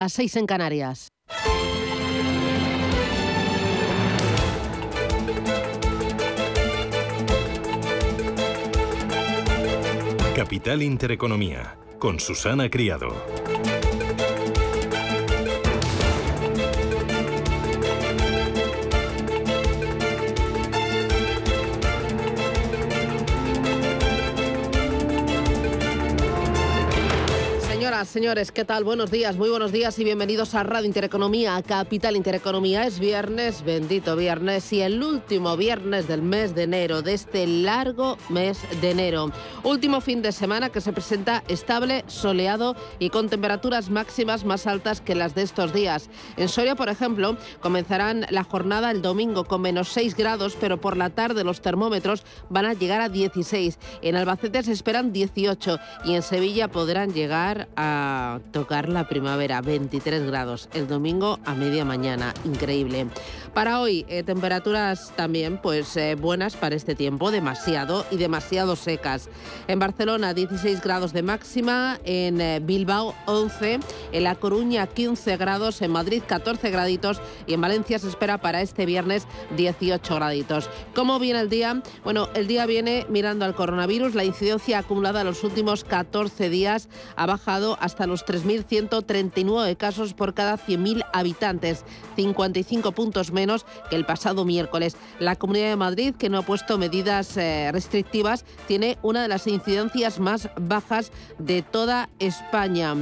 a 6 en Canarias. Capital Intereconomía, con Susana Criado. Señores, ¿qué tal? Buenos días, muy buenos días y bienvenidos a Radio Intereconomía, a Capital Intereconomía. Es viernes, bendito viernes y el último viernes del mes de enero, de este largo mes de enero. Último fin de semana que se presenta estable, soleado y con temperaturas máximas más altas que las de estos días. En Soria, por ejemplo, comenzarán la jornada el domingo con menos 6 grados, pero por la tarde los termómetros van a llegar a 16. En Albacete se esperan 18 y en Sevilla podrán llegar a tocar la primavera, 23 grados. El domingo a media mañana, increíble. Para hoy, eh, temperaturas también pues eh, buenas para este tiempo, demasiado y demasiado secas. En Barcelona 16 grados de máxima, en eh, Bilbao 11, en La Coruña 15 grados, en Madrid 14 graditos y en Valencia se espera para este viernes 18 graditos. ¿Cómo viene el día? Bueno, el día viene mirando al coronavirus. La incidencia acumulada en los últimos 14 días ha bajado hasta los 3.139 casos por cada 100.000 habitantes, 55 puntos menos que el pasado miércoles. La Comunidad de Madrid, que no ha puesto medidas eh, restrictivas, tiene una de las incidencias más bajas de toda España.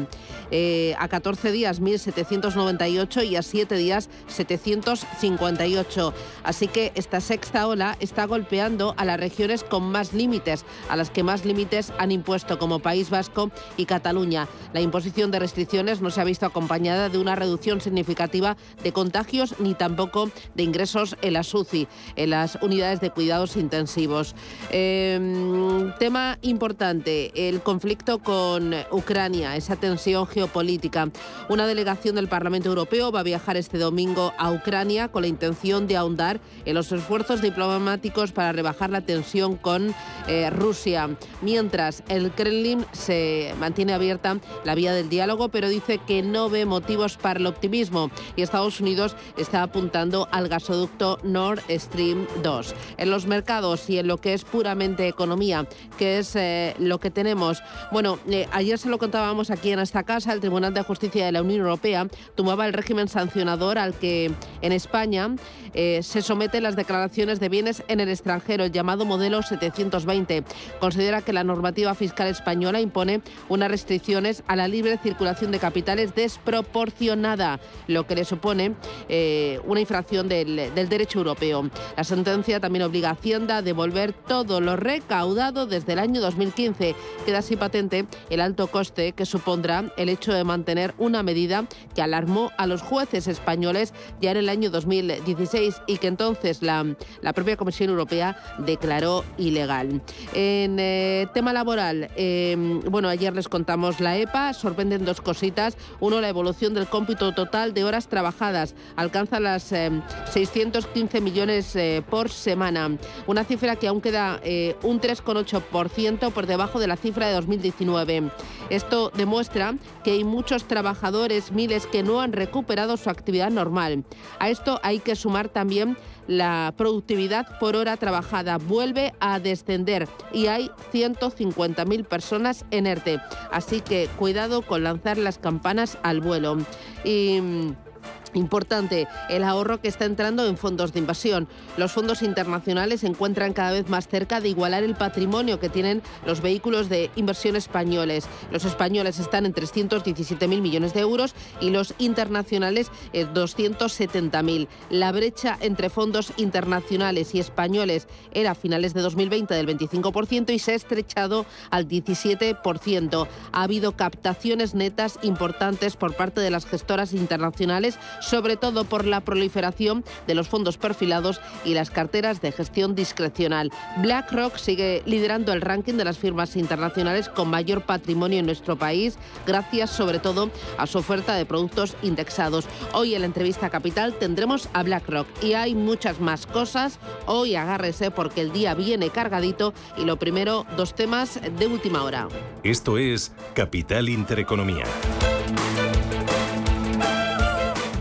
Eh, a 14 días 1.798 y a 7 días 758. Así que esta sexta ola está golpeando a las regiones con más límites, a las que más límites han impuesto como País Vasco y Cataluña. La imposición de restricciones no se ha visto acompañada de una reducción significativa de contagios ni tampoco de ingresos en la SUCI, en las unidades de cuidados intensivos. Em, tema importante, el conflicto con Ucrania, esa tensión geopolítica. Una delegación del Parlamento Europeo va a viajar este domingo a Ucrania con la intención de ahondar en los esfuerzos diplomáticos para rebajar la tensión con eh, Rusia. Mientras el Kremlin se mantiene abierta la vía del diálogo, pero dice que no ve motivos para el optimismo y Estados Unidos está apuntando al gasoducto Nord Stream 2. En los mercados y en lo que es puramente economía, que es eh, lo que tenemos. Bueno, eh, ayer se lo contábamos aquí en esta casa, el Tribunal de Justicia de la Unión Europea tomaba el régimen sancionador al que en España eh, se someten las declaraciones de bienes en el extranjero, el llamado modelo 720. Considera que la normativa fiscal española impone unas restricciones a la libre circulación de capitales desproporcionada, lo que le supone eh, una infracción del, del derecho europeo. La sentencia también obliga a Hacienda a devolver todo lo recaudado desde el año 2015. Queda así patente el alto coste que supondrá el hecho de mantener una medida que alarmó a los jueces españoles ya en el año 2016 y que entonces la, la propia Comisión Europea declaró ilegal. En eh, tema laboral, eh, bueno, ayer les contamos la EPA, sorprenden dos cositas. Uno, la evolución del cómputo total de horas trabajadas. Alcanza las 615 eh, millones eh, por semana. Una cifra que aún queda eh, un 3,8% por debajo de la cifra de 2019. Esto demuestra que hay muchos trabajadores, miles, que no han recuperado su actividad normal. A esto hay que sumar también la productividad por hora trabajada vuelve a descender y hay 150.000 personas en ERTE. Así que cuidado con lanzar las campanas al vuelo. Mm, Importante el ahorro que está entrando en fondos de inversión. Los fondos internacionales se encuentran cada vez más cerca de igualar el patrimonio que tienen los vehículos de inversión españoles. Los españoles están en 317.000 millones de euros y los internacionales en 270.000. La brecha entre fondos internacionales y españoles era a finales de 2020 del 25% y se ha estrechado al 17%. Ha habido captaciones netas importantes por parte de las gestoras internacionales sobre todo por la proliferación de los fondos perfilados y las carteras de gestión discrecional. BlackRock sigue liderando el ranking de las firmas internacionales con mayor patrimonio en nuestro país, gracias sobre todo a su oferta de productos indexados. Hoy en la entrevista Capital tendremos a BlackRock y hay muchas más cosas. Hoy agárrese porque el día viene cargadito y lo primero, dos temas de última hora. Esto es Capital Intereconomía.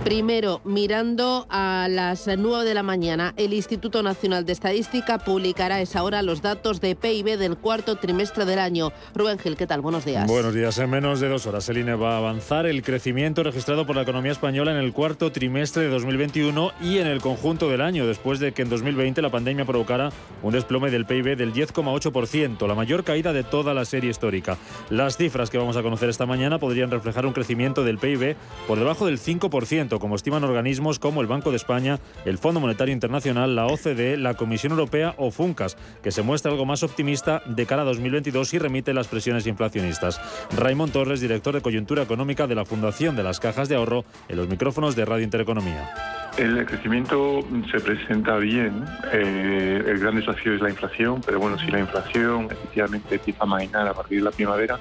Primero, mirando a las 9 de la mañana, el Instituto Nacional de Estadística publicará a esa hora los datos de PIB del cuarto trimestre del año. Rubén Gil, ¿qué tal? Buenos días. Buenos días. En menos de dos horas, el INE va a avanzar el crecimiento registrado por la economía española en el cuarto trimestre de 2021 y en el conjunto del año, después de que en 2020 la pandemia provocara un desplome del PIB del 10,8%, la mayor caída de toda la serie histórica. Las cifras que vamos a conocer esta mañana podrían reflejar un crecimiento del PIB por debajo del 5%, como estiman organismos como el Banco de España, el Fondo Monetario Internacional, la OCDE, la Comisión Europea o FUNCAS, que se muestra algo más optimista de cara a 2022 y remite las presiones inflacionistas. Raymond Torres, director de coyuntura económica de la Fundación de las Cajas de Ahorro, en los micrófonos de Radio Intereconomía. El crecimiento se presenta bien. Eh, el gran desafío es la inflación, pero bueno, si la inflación efectivamente empieza a mainar a partir de la primavera,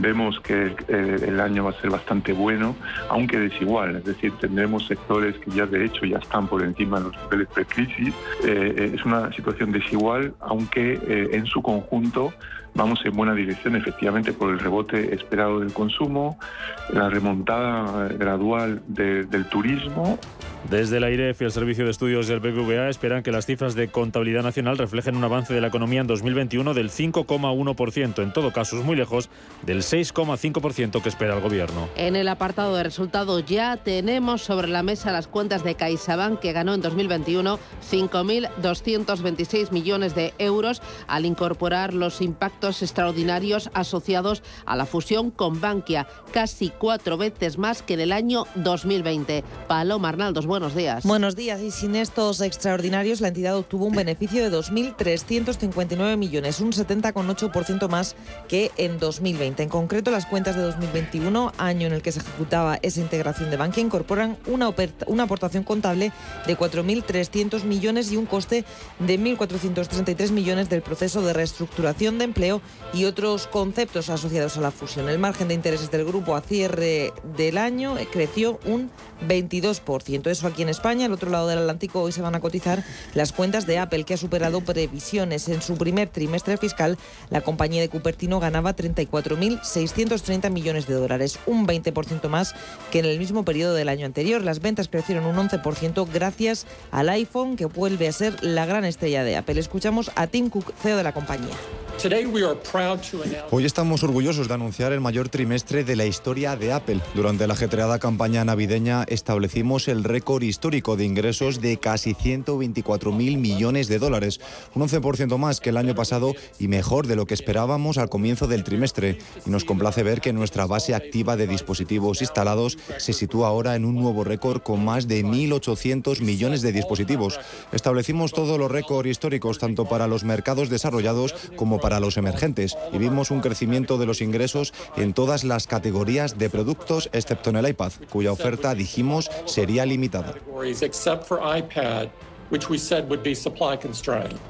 vemos que el año va a ser bastante bueno, aunque desigual. Es decir, tendremos sectores que ya de hecho ya están por encima de los niveles pre-crisis. Eh, eh, es una situación desigual, aunque en su conjunto vamos en buena dirección, efectivamente, por el rebote esperado del consumo, la remontada gradual del turismo desde el AIREF y el Servicio de Estudios del BBVA esperan que las cifras de contabilidad nacional reflejen un avance de la economía en 2021 del 5,1%, en todo caso es muy lejos del 6,5% que espera el gobierno. En el apartado de resultados ya tenemos sobre la mesa las cuentas de CaixaBank que ganó en 2021 5.226 millones de euros al incorporar los impactos extraordinarios asociados a la fusión con Bankia, casi cuatro veces más que en el año 2020. Paloma Arnaldos, buenos días. Buenos días. Y sin estos extraordinarios, la entidad obtuvo un beneficio de 2.359 millones, un 70,8% más que en 2020. En concreto, las cuentas de 2021, año en el que se ejecutaba esa integración de Bankia, incorporan una, una aportación contable de 4.300 millones y un coste de 1.433 millones del proceso de reestructuración de empleo y otros conceptos asociados a la fusión. El margen de intereses del grupo a cierre del año creció un 22%. Eso aquí en España. Al otro lado del Atlántico hoy se van a cotizar las cuentas de Apple, que ha superado previsiones. En su primer trimestre fiscal, la compañía de Cupertino ganaba 34.630 millones de dólares, un 20% más que en el mismo periodo del año anterior. Las ventas crecieron un 11% gracias al iPhone, que vuelve a ser la gran estrella de Apple. Escuchamos a Tim Cook, CEO de la compañía. Hoy estamos orgullosos de anunciar el mayor trimestre de la historia de Apple. Durante la ajetreada campaña navideña establecimos el récord histórico de ingresos de casi 124 mil millones de dólares, un 11% más que el año pasado y mejor de lo que esperábamos al comienzo del trimestre. Y nos complace ver que nuestra base activa de dispositivos instalados se sitúa ahora en un nuevo récord con más de 1.800 millones de dispositivos. Establecimos todos los récords históricos tanto para los mercados desarrollados como para los emergentes y vimos un crecimiento de los ingresos en todas las categorías de productos excepto en el iPad, cuya oferta dijimos sería limitada.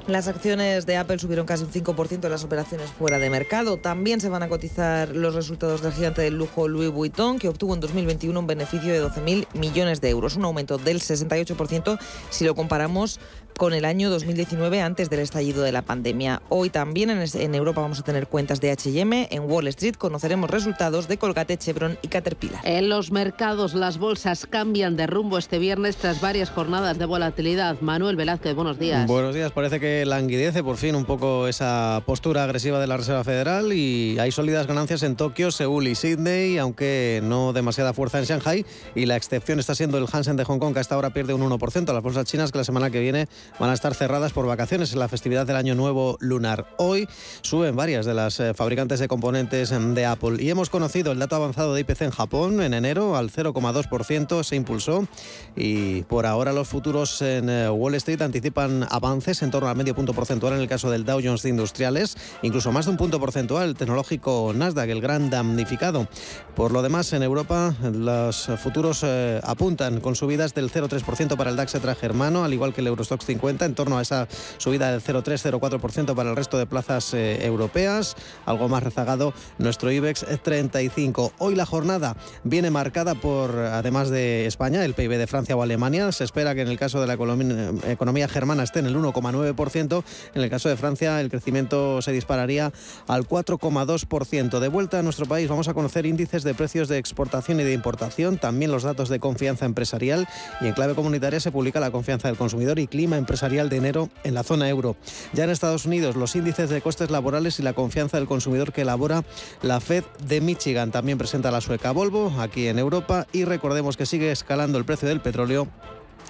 Las acciones de Apple subieron casi un 5% en las operaciones fuera de mercado. También se van a cotizar los resultados del gigante del lujo Louis Vuitton, que obtuvo en 2021 un beneficio de 12.000 millones de euros, un aumento del 68% si lo comparamos con el año 2019 antes del estallido de la pandemia. Hoy también en, Europa vamos a tener cuentas de H&M, en Wall Street conoceremos resultados de Colgate, Chevron y Caterpillar. En los mercados las bolsas cambian de rumbo este viernes tras varias jornadas de volatilidad. Manuel Velázquez, buenos días. Buenos días, parece que languidece por fin un poco esa postura agresiva de la Reserva Federal y hay sólidas ganancias en Tokio, Seúl y Sydney, aunque no demasiada fuerza en Shanghai y la excepción está siendo el Hansen de Hong Kong que hasta ahora pierde un 1%. Las bolsas chinas que la semana que viene van a estar cerradas por vacaciones en la festividad del Año Nuevo Lunar. Hoy suben varias de las eh, fabricantes de componentes de Apple. Y hemos conocido el dato avanzado de IPC en Japón. En enero al 0,2% se impulsó. Y por ahora los futuros en eh, Wall Street anticipan avances en torno al medio punto porcentual en el caso del Dow Jones de Industriales, incluso más de un punto porcentual el tecnológico Nasdaq, el gran damnificado. Por lo demás, en Europa los futuros eh, apuntan con subidas del 0,3% para el DAX germano, al igual que el Eurostox 50 en torno a esa subida del 0,3-0,4% para el resto de plazas eh, europeas. Algo más rezagado nuestro IBEX 35. Hoy la jornada viene marcada por, además de España, el PIB de Francia o Alemania. Se espera que en el caso de la economía, economía germana esté en el 1,9%. En el caso de Francia, el crecimiento se dispararía al 4,2%. De vuelta a nuestro país, vamos a conocer índices de precios de exportación y de importación, también los datos de confianza empresarial y en clave comunitaria se publica la confianza del consumidor y clima empresarial de enero en la zona euro. Ya en Estados Unidos, los índices de costes laborales y la confianza del consumidor que elabora la Fed de Michigan. También presenta la sueca Volvo aquí en Europa y recordemos que sigue escalando el precio del petróleo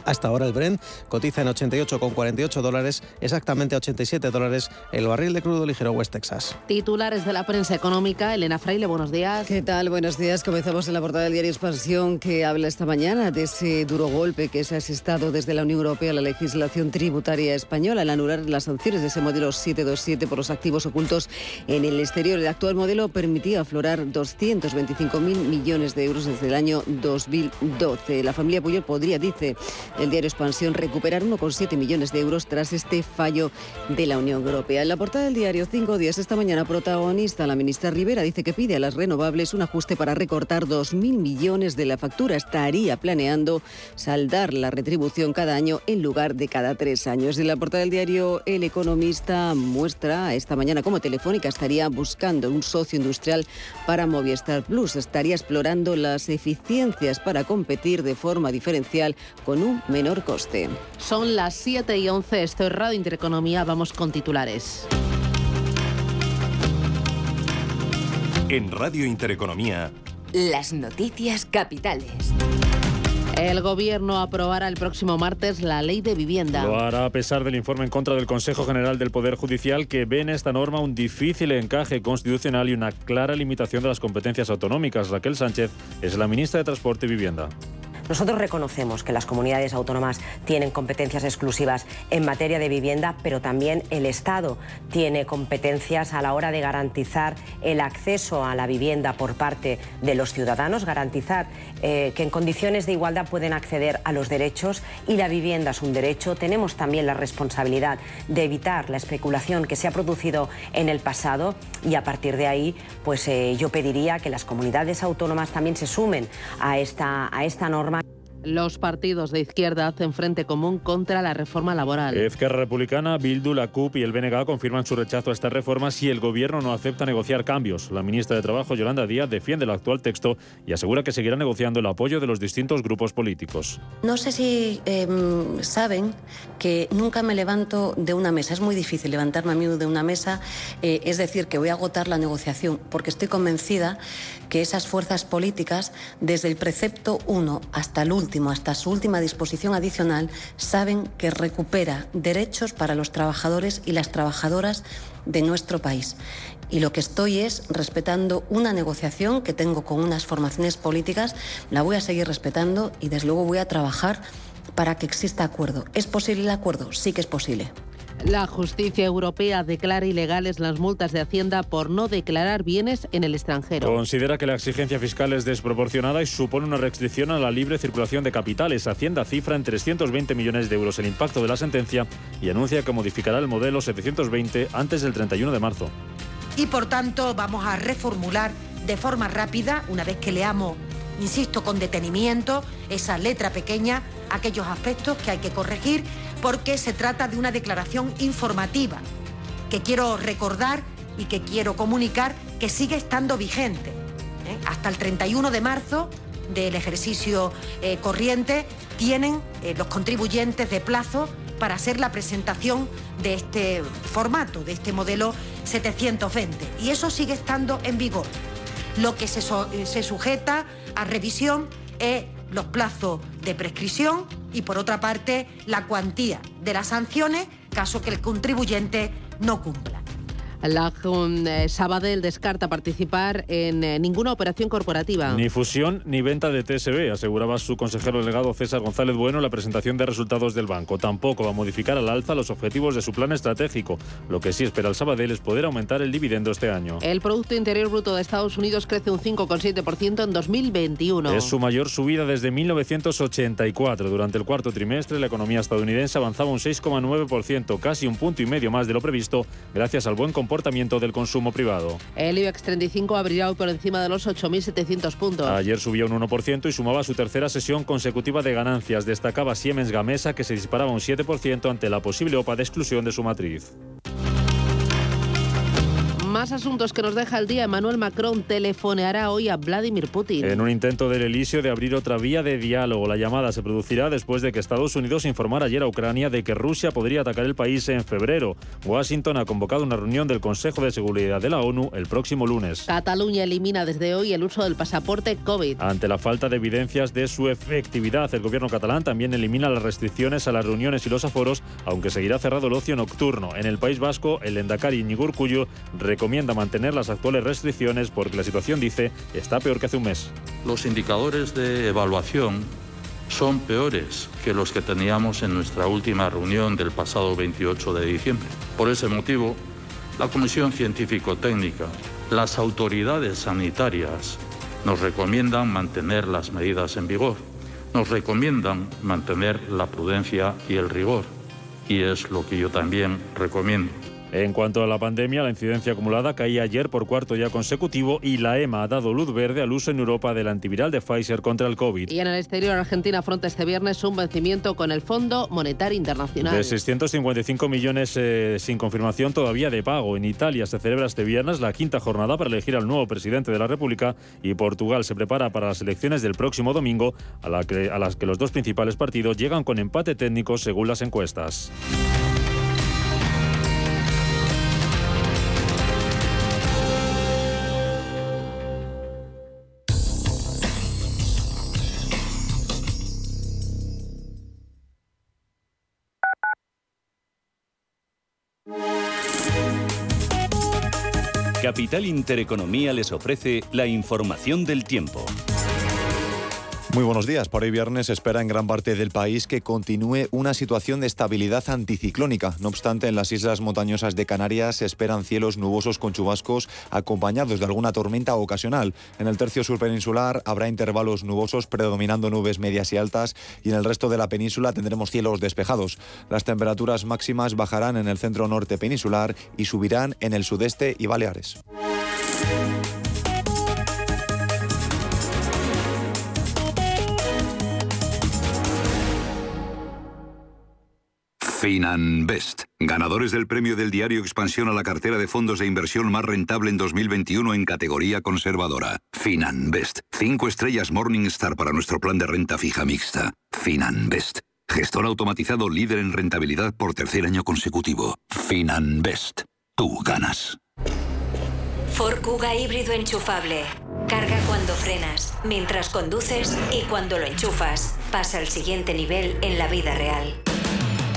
hasta ahora el Brent cotiza en 88,48 dólares, exactamente 87 dólares el barril de crudo ligero West Texas. Titulares de la prensa económica. Elena Fraile, buenos días. ¿Qué tal? Buenos días. Comenzamos en la portada del diario Expansión que habla esta mañana de ese duro golpe que se ha asestado desde la Unión Europea a la legislación tributaria española al anular las sanciones de ese modelo 727 por los activos ocultos en el exterior. El actual modelo permitía aflorar 225.000 millones de euros desde el año 2012. La familia Puyol podría, dice, el diario Expansión recuperar 1,7 millones de euros tras este fallo de la Unión Europea. En la portada del diario Cinco Días esta mañana protagonista, la ministra Rivera dice que pide a las renovables un ajuste para recortar 2.000 millones de la factura. Estaría planeando saldar la retribución cada año en lugar de cada tres años. En la portada del diario El Economista muestra esta mañana cómo Telefónica estaría buscando un socio industrial para Movistar Plus. Estaría explorando las eficiencias para competir de forma diferencial con un menor coste. Son las 7 y 11, esto es Radio Intereconomía, vamos con titulares. En Radio Intereconomía, Las noticias capitales. El Gobierno aprobará el próximo martes la ley de vivienda. Lo hará a pesar del informe en contra del Consejo General del Poder Judicial que ve en esta norma un difícil encaje constitucional y una clara limitación de las competencias autonómicas. Raquel Sánchez es la ministra de Transporte y Vivienda. Nosotros reconocemos que las comunidades autónomas tienen competencias exclusivas en materia de vivienda, pero también el Estado tiene competencias a la hora de garantizar el acceso a la vivienda por parte de los ciudadanos, garantizar eh, que en condiciones de igualdad pueden acceder a los derechos y la vivienda es un derecho. Tenemos también la responsabilidad de evitar la especulación que se ha producido en el pasado y a partir de ahí, pues eh, yo pediría que las comunidades autónomas también se sumen a esta, a esta norma. Los partidos de izquierda hacen frente común contra la reforma laboral. Esquerra Republicana, Bildu, la CUP y el BNG confirman su rechazo a esta reforma si el gobierno no acepta negociar cambios. La ministra de Trabajo, Yolanda Díaz, defiende el actual texto y asegura que seguirá negociando el apoyo de los distintos grupos políticos. No sé si eh, saben que nunca me levanto de una mesa. Es muy difícil levantarme a mí de una mesa. Eh, es decir, que voy a agotar la negociación porque estoy convencida que esas fuerzas políticas, desde el precepto 1 hasta el último, hasta su última disposición adicional, saben que recupera derechos para los trabajadores y las trabajadoras de nuestro país. Y lo que estoy es respetando una negociación que tengo con unas formaciones políticas, la voy a seguir respetando y desde luego voy a trabajar para que exista acuerdo. ¿Es posible el acuerdo? Sí que es posible. La justicia europea declara ilegales las multas de Hacienda por no declarar bienes en el extranjero. Considera que la exigencia fiscal es desproporcionada y supone una restricción a la libre circulación de capitales. Hacienda cifra en 320 millones de euros el impacto de la sentencia y anuncia que modificará el modelo 720 antes del 31 de marzo. Y por tanto vamos a reformular de forma rápida, una vez que leamos, insisto, con detenimiento, esa letra pequeña, aquellos aspectos que hay que corregir porque se trata de una declaración informativa que quiero recordar y que quiero comunicar que sigue estando vigente. ¿eh? Hasta el 31 de marzo del ejercicio eh, corriente tienen eh, los contribuyentes de plazo para hacer la presentación de este formato, de este modelo 720. Y eso sigue estando en vigor. Lo que se, se sujeta a revisión es los plazos de prescripción y por otra parte la cuantía de las sanciones caso que el contribuyente no cumpla. La eh, Sabadell descarta participar en eh, ninguna operación corporativa. Ni fusión ni venta de TSB, aseguraba su consejero delegado César González Bueno en la presentación de resultados del banco. Tampoco va a modificar al alza los objetivos de su plan estratégico. Lo que sí espera el Sabadell es poder aumentar el dividendo este año. El Producto Interior Bruto de Estados Unidos crece un 5,7% en 2021. Es su mayor subida desde 1984. Durante el cuarto trimestre, la economía estadounidense avanzaba un 6,9%, casi un punto y medio más de lo previsto, gracias al buen comportamiento comportamiento del consumo privado. El IBEX 35 abrirá hoy por encima de los 8.700 puntos. Ayer subía un 1% y sumaba su tercera sesión consecutiva de ganancias. Destacaba Siemens Gamesa, que se disparaba un 7% ante la posible OPA de exclusión de su matriz. Más asuntos que nos deja el día. Emmanuel Macron telefoneará hoy a Vladimir Putin. En un intento del Elíseo de abrir otra vía de diálogo, la llamada se producirá después de que Estados Unidos informara ayer a Ucrania de que Rusia podría atacar el país en febrero. Washington ha convocado una reunión del Consejo de Seguridad de la ONU el próximo lunes. Cataluña elimina desde hoy el uso del pasaporte COVID. Ante la falta de evidencias de su efectividad, el gobierno catalán también elimina las restricciones a las reuniones y los aforos, aunque seguirá cerrado el ocio nocturno. En el País Vasco, el Endacari Ñigur Cuyo recomienda mantener las actuales restricciones porque la situación, dice, está peor que hace un mes. Los indicadores de evaluación son peores que los que teníamos en nuestra última reunión del pasado 28 de diciembre. Por ese motivo, la Comisión Científico-Técnica, las autoridades sanitarias nos recomiendan mantener las medidas en vigor, nos recomiendan mantener la prudencia y el rigor, y es lo que yo también recomiendo. En cuanto a la pandemia, la incidencia acumulada caía ayer por cuarto día consecutivo y la EMA ha dado luz verde al uso en Europa del antiviral de Pfizer contra el COVID. Y en el exterior, Argentina afronta este viernes un vencimiento con el Fondo Monetario Internacional. De 655 millones eh, sin confirmación todavía de pago. En Italia se celebra este viernes la quinta jornada para elegir al nuevo presidente de la República y Portugal se prepara para las elecciones del próximo domingo, a, la que, a las que los dos principales partidos llegan con empate técnico según las encuestas. Capital Intereconomía les ofrece la información del tiempo. Muy buenos días. Para hoy viernes se espera en gran parte del país que continúe una situación de estabilidad anticiclónica. No obstante, en las islas montañosas de Canarias se esperan cielos nubosos con chubascos acompañados de alguna tormenta ocasional. En el tercio sur peninsular habrá intervalos nubosos predominando nubes medias y altas y en el resto de la península tendremos cielos despejados. Las temperaturas máximas bajarán en el centro norte peninsular y subirán en el sudeste y Baleares. Finanbest, ganadores del premio del diario Expansión a la cartera de fondos de inversión más rentable en 2021 en categoría conservadora. Finanbest, cinco estrellas Morningstar para nuestro plan de renta fija mixta. Finanbest, gestor automatizado líder en rentabilidad por tercer año consecutivo. Finanbest, tú ganas. Ford Kuga híbrido enchufable. Carga cuando frenas, mientras conduces y cuando lo enchufas. Pasa al siguiente nivel en la vida real.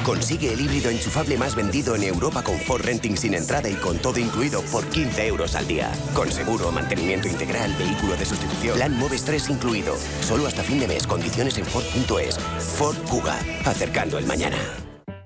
Consigue el híbrido enchufable más vendido en Europa con Ford Renting sin entrada y con todo incluido por 15 euros al día. Con seguro, mantenimiento integral, vehículo de sustitución, plan Moves 3 incluido. Solo hasta fin de mes, condiciones en Ford.es. Ford Kuga, acercando el mañana.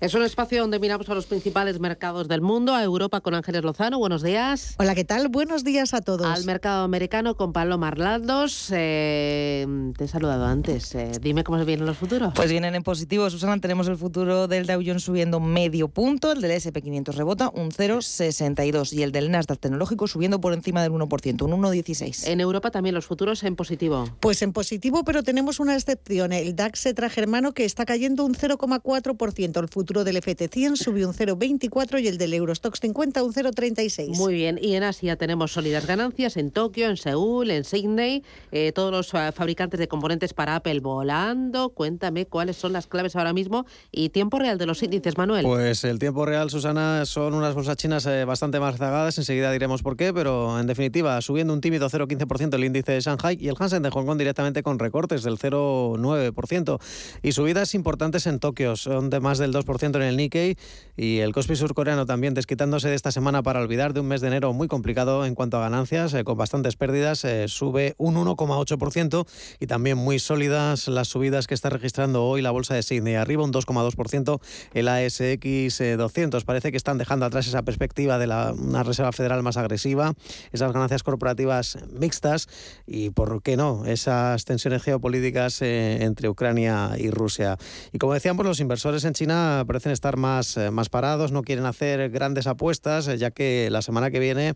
Es un espacio donde miramos a los principales mercados del mundo, a Europa con Ángeles Lozano. Buenos días. Hola, ¿qué tal? Buenos días a todos. Al mercado americano con Pablo Marlados. Eh, te he saludado antes. Eh, dime cómo se vienen los futuros. Pues vienen en positivo, Susana. Tenemos el futuro del Dow Jones subiendo medio punto, el del SP500 rebota un 0,62 y el del Nasdaq tecnológico subiendo por encima del 1%, un 1,16. En Europa también los futuros en positivo. Pues en positivo, pero tenemos una excepción. El DAX germano que está cayendo un 0,4%. El futuro futuro del FT100 subió un 0,24 y el del Eurostox 50 un 0,36. Muy bien, y en Asia tenemos sólidas ganancias en Tokio, en Seúl, en Sydney, eh, todos los uh, fabricantes de componentes para Apple volando. Cuéntame cuáles son las claves ahora mismo y tiempo real de los índices, Manuel. Pues el tiempo real, Susana, son unas bolsas chinas eh, bastante más zagadas, enseguida diremos por qué, pero en definitiva, subiendo un tímido 0,15% el índice de Shanghai y el Hansen de Hong Kong directamente con recortes del 0,9%. Y subidas importantes en Tokio, son de más del 2% en el Nikkei y el Kospi surcoreano también desquitándose de esta semana para olvidar de un mes de enero muy complicado en cuanto a ganancias, eh, con bastantes pérdidas, eh, sube un 1,8% y también muy sólidas las subidas que está registrando hoy la bolsa de Sydney, arriba un 2,2% el ASX 200. Parece que están dejando atrás esa perspectiva de la, una Reserva Federal más agresiva, esas ganancias corporativas mixtas y, ¿por qué no?, esas tensiones geopolíticas eh, entre Ucrania y Rusia. Y como decíamos, los inversores en China parecen estar más, eh, más parados, no quieren hacer grandes apuestas, eh, ya que la semana que viene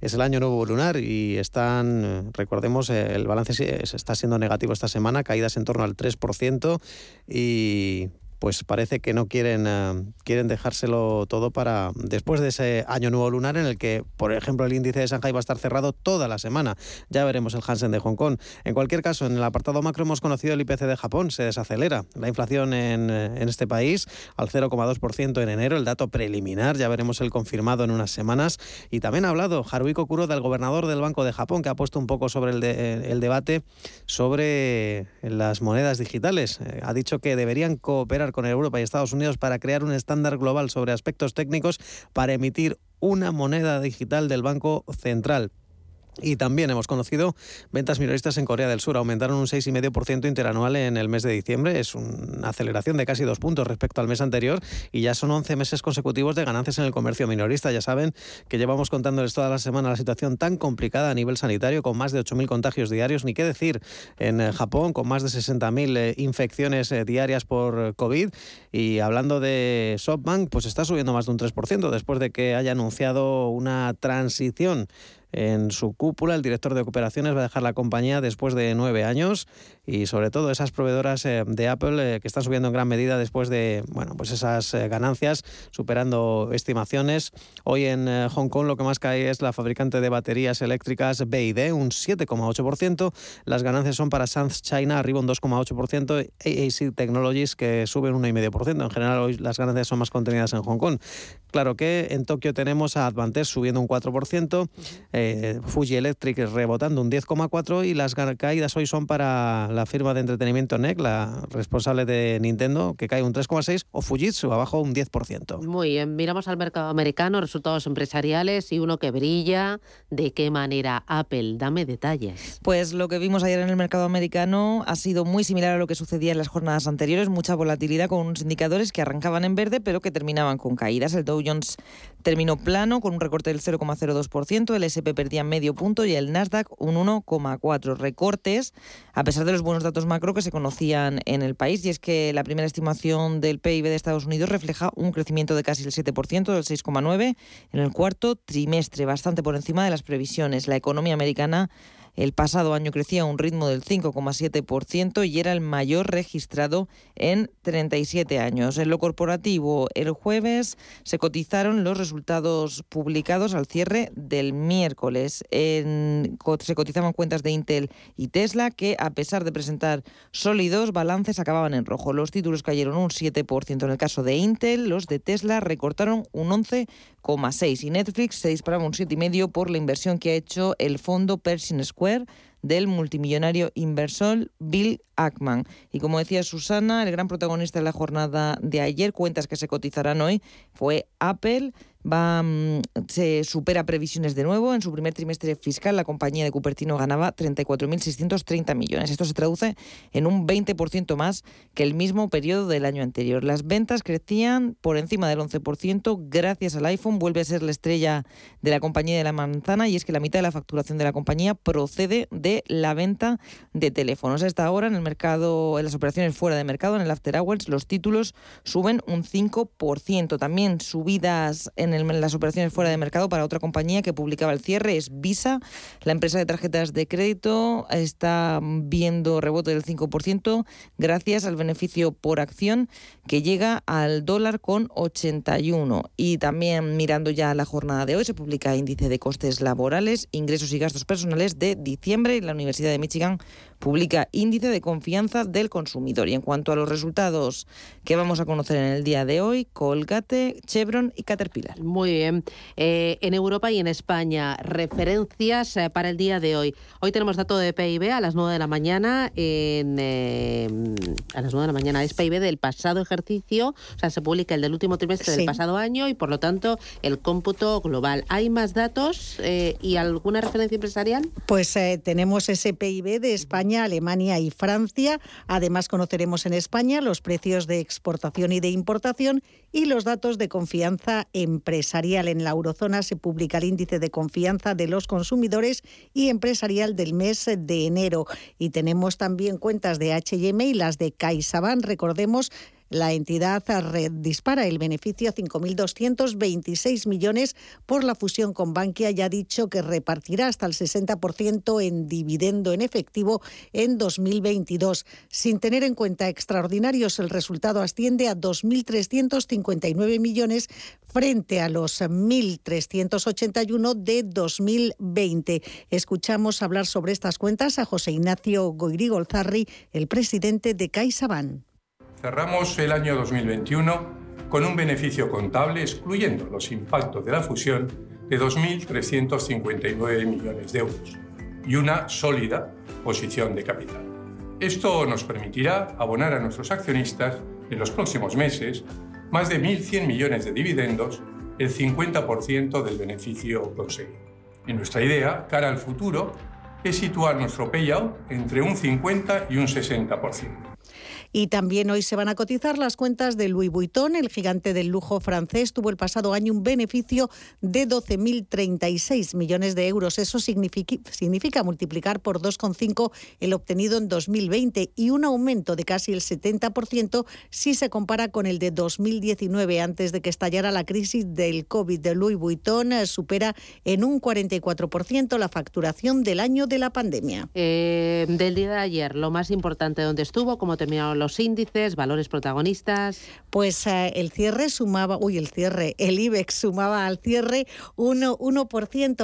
es el año nuevo lunar y están, eh, recordemos, el balance está siendo negativo esta semana, caídas en torno al 3% y pues parece que no quieren, eh, quieren dejárselo todo para después de ese año nuevo lunar en el que, por ejemplo, el índice de Shanghai va a estar cerrado toda la semana. Ya veremos el Hansen de Hong Kong. En cualquier caso, en el apartado macro hemos conocido el IPC de Japón, se desacelera. La inflación en, en este país al 0,2% en enero, el dato preliminar, ya veremos el confirmado en unas semanas. Y también ha hablado Haruiko Kuro del gobernador del Banco de Japón, que ha puesto un poco sobre el, el debate sobre las monedas digitales. Eh, ha dicho que deberían cooperar con Europa y Estados Unidos para crear un estándar global sobre aspectos técnicos para emitir una moneda digital del Banco Central. Y también hemos conocido ventas minoristas en Corea del Sur. Aumentaron un 6,5% interanual en el mes de diciembre. Es una aceleración de casi dos puntos respecto al mes anterior y ya son 11 meses consecutivos de ganancias en el comercio minorista. Ya saben que llevamos contándoles toda la semana la situación tan complicada a nivel sanitario, con más de 8.000 contagios diarios. Ni qué decir en eh, Japón, con más de 60.000 eh, infecciones eh, diarias por COVID. Y hablando de SoftBank, pues está subiendo más de un 3% después de que haya anunciado una transición en su cúpula. El director de operaciones va a dejar la compañía después de nueve años y sobre todo esas proveedoras eh, de Apple eh, que están subiendo en gran medida después de bueno, pues esas eh, ganancias, superando estimaciones. Hoy en Hong Kong lo que más cae es la fabricante de baterías eléctricas BID, un 7,8%. Las ganancias son para Sanz China, arriba un 2,8%, AAC Technologies que sube un 1,5%. En general hoy las ganancias son más contenidas en Hong Kong. Claro que en Tokio tenemos a Advantes subiendo un 4%, eh, Fuji Electric rebotando un 10,4% y las caídas hoy son para la firma de entretenimiento NEC, la responsable de Nintendo, que cae un 3,6%, o Fujitsu abajo un 10%. Muy bien, miramos al mercado americano, resultados empresariales y uno que brilla. ¿De qué manera Apple? Dame detalles. Pues lo que vimos ayer en el mercado americano ha sido muy similar a lo que sucedía en las jornadas anteriores, mucha volatilidad con unos indicadores que arrancaban en verde pero que terminaban con caídas. El Dow Jones terminó plano con un recorte del 0,02%, el SP perdía medio punto y el Nasdaq un 1,4%. Recortes a pesar de los buenos datos macro que se conocían en el país y es que la primera estimación del PIB de Estados Unidos refleja un crecimiento de casi el 7%, del 6,9% en el cuarto trimestre, bastante por encima de las previsiones. La economía americana el pasado año crecía a un ritmo del 5,7% y era el mayor registrado en 37 años. En lo corporativo, el jueves se cotizaron los resultados publicados al cierre del miércoles. se cotizaban cuentas de Intel y Tesla que, a pesar de presentar sólidos balances, acababan en rojo. Los títulos cayeron un 7% en el caso de Intel, los de Tesla recortaron un 11,6% y Netflix se disparaba un 7,5% por la inversión que ha hecho el fondo Pershing Square Software del multimillonario inversor Bill Ackman. Y como decía Susana, el gran protagonista de la jornada de ayer, cuentas que se cotizarán hoy, fue Apple va, mm, se supera previsiones de nuevo. En su primer trimestre fiscal, la compañía de Cupertino ganaba 34.630 millones. Esto se traduce en un 20% más que el mismo periodo del año anterior. Las ventas crecían por encima del 11% gracias al iPhone. Vuelve a ser la estrella de la compañía de la manzana y es que la mitad de la facturación de la compañía procede de la venta de teléfonos. Hasta ahora, en el mercado, en las operaciones fuera de mercado, en el After Hours, los títulos suben un 5%. También subidas en en las operaciones fuera de mercado para otra compañía que publicaba el cierre, es Visa. La empresa de tarjetas de crédito está viendo rebote del 5% gracias al beneficio por acción que llega al dólar con 81. Y también mirando ya la jornada de hoy, se publica índice de costes laborales, ingresos y gastos personales de diciembre. La Universidad de Michigan publica índice de confianza del consumidor. Y en cuanto a los resultados que vamos a conocer en el día de hoy, Colgate, Chevron y Caterpillar. Muy bien. Eh, en Europa y en España, referencias eh, para el día de hoy. Hoy tenemos dato de PIB a las 9 de la mañana. En, eh, a las 9 de la mañana es PIB del pasado ejercicio, o sea, se publica el del último trimestre del pasado año y por lo tanto el cómputo global. ¿Hay más datos y alguna referencia empresarial? Pues tenemos ese PIB de España, Alemania y Francia. Además conoceremos en España los precios de exportación y de importación y los datos de confianza empresarial. En la eurozona se publica el índice de confianza de los consumidores y empresarial del mes de enero. Y tenemos también cuentas de H&M y las de CaixaBank. Recordemos la entidad dispara el beneficio a 5.226 millones por la fusión con Bankia y ha dicho que repartirá hasta el 60% en dividendo en efectivo en 2022. Sin tener en cuenta extraordinarios, el resultado asciende a 2.359 millones frente a los 1.381 de 2020. Escuchamos hablar sobre estas cuentas a José Ignacio Goirigolzarri, el presidente de CaixaBank. Cerramos el año 2021 con un beneficio contable, excluyendo los impactos de la fusión, de 2.359 millones de euros y una sólida posición de capital. Esto nos permitirá abonar a nuestros accionistas en los próximos meses más de 1.100 millones de dividendos, el 50% del beneficio conseguido. Y nuestra idea, cara al futuro, es situar nuestro payout entre un 50 y un 60%. Y también hoy se van a cotizar las cuentas de Louis Vuitton. El gigante del lujo francés tuvo el pasado año un beneficio de 12.036 millones de euros. Eso significa, multiplicar por 2,5 el obtenido en 2020 y un aumento de casi el 70% si se compara con el de 2019, antes de que estallara la crisis del COVID. De Louis Vuitton eh, supera en un 44% la facturación del año de la pandemia. Eh, del día de ayer, lo más importante, ¿dónde estuvo? ¿Cómo terminaron los índices, valores protagonistas? Pues eh, el cierre sumaba, uy, el cierre, el IBEX sumaba al cierre 1%, 1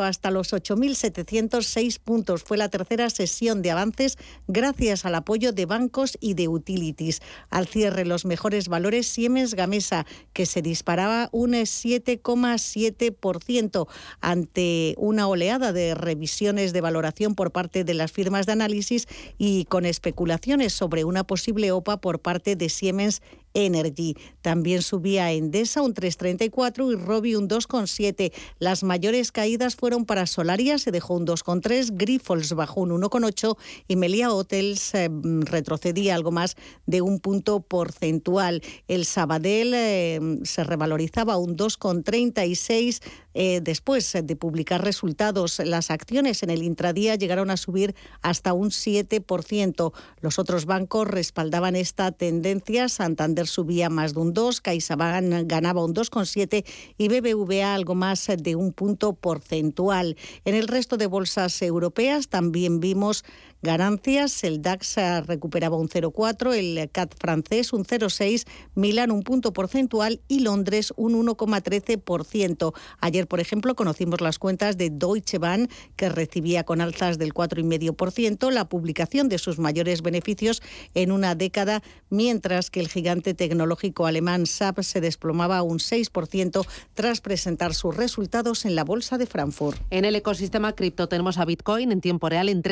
hasta los 8.706 puntos. Fue la tercera sesión de avances gracias al apoyo de bancos y de utilities. Al cierre los mejores valores Siemens Gamesa, que se disparaba un 7,7% ante una oleada de revisiones de valoración por parte de las firmas de análisis y con especulaciones sobre una posible OPA por parte de Siemens Energy. También subía Endesa un 3,34 y Robi un 2,7. Las mayores caídas fueron para Solaria, se dejó un 2,3, Grifols bajó un 1,8 y Melia Hotels eh, retrocedía algo más de un punto porcentual. El Sabadell eh, se revalorizaba un 2,36 eh, después de publicar resultados. Las acciones en el intradía llegaron a subir hasta un 7%. Los otros bancos respaldaban esta tendencia. Santander subía más de un 2, CaixaBank ganaba un 2,7 y BBVA algo más de un punto porcentual. En el resto de bolsas europeas también vimos ganancias. El DAX recuperaba un 0,4, el CAT francés un 0,6, Milán un punto porcentual y Londres un 1,13%. Ayer, por ejemplo, conocimos las cuentas de Deutsche Bahn, que recibía con alzas del 4,5% la publicación de sus mayores beneficios en una década, mientras que el gigante tecnológico alemán SAP se desplomaba un 6% tras presentar sus resultados en la bolsa de Frankfurt. En el ecosistema cripto tenemos a Bitcoin en tiempo real en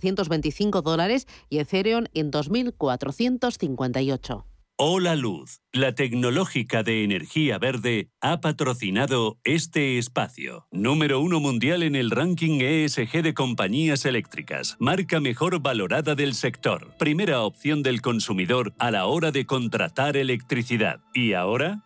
37.325 dólares y Ethereum en 2.458. Hola Luz, la tecnológica de energía verde, ha patrocinado este espacio. Número uno mundial en el ranking ESG de compañías eléctricas. Marca mejor valorada del sector. Primera opción del consumidor a la hora de contratar electricidad. ¿Y ahora?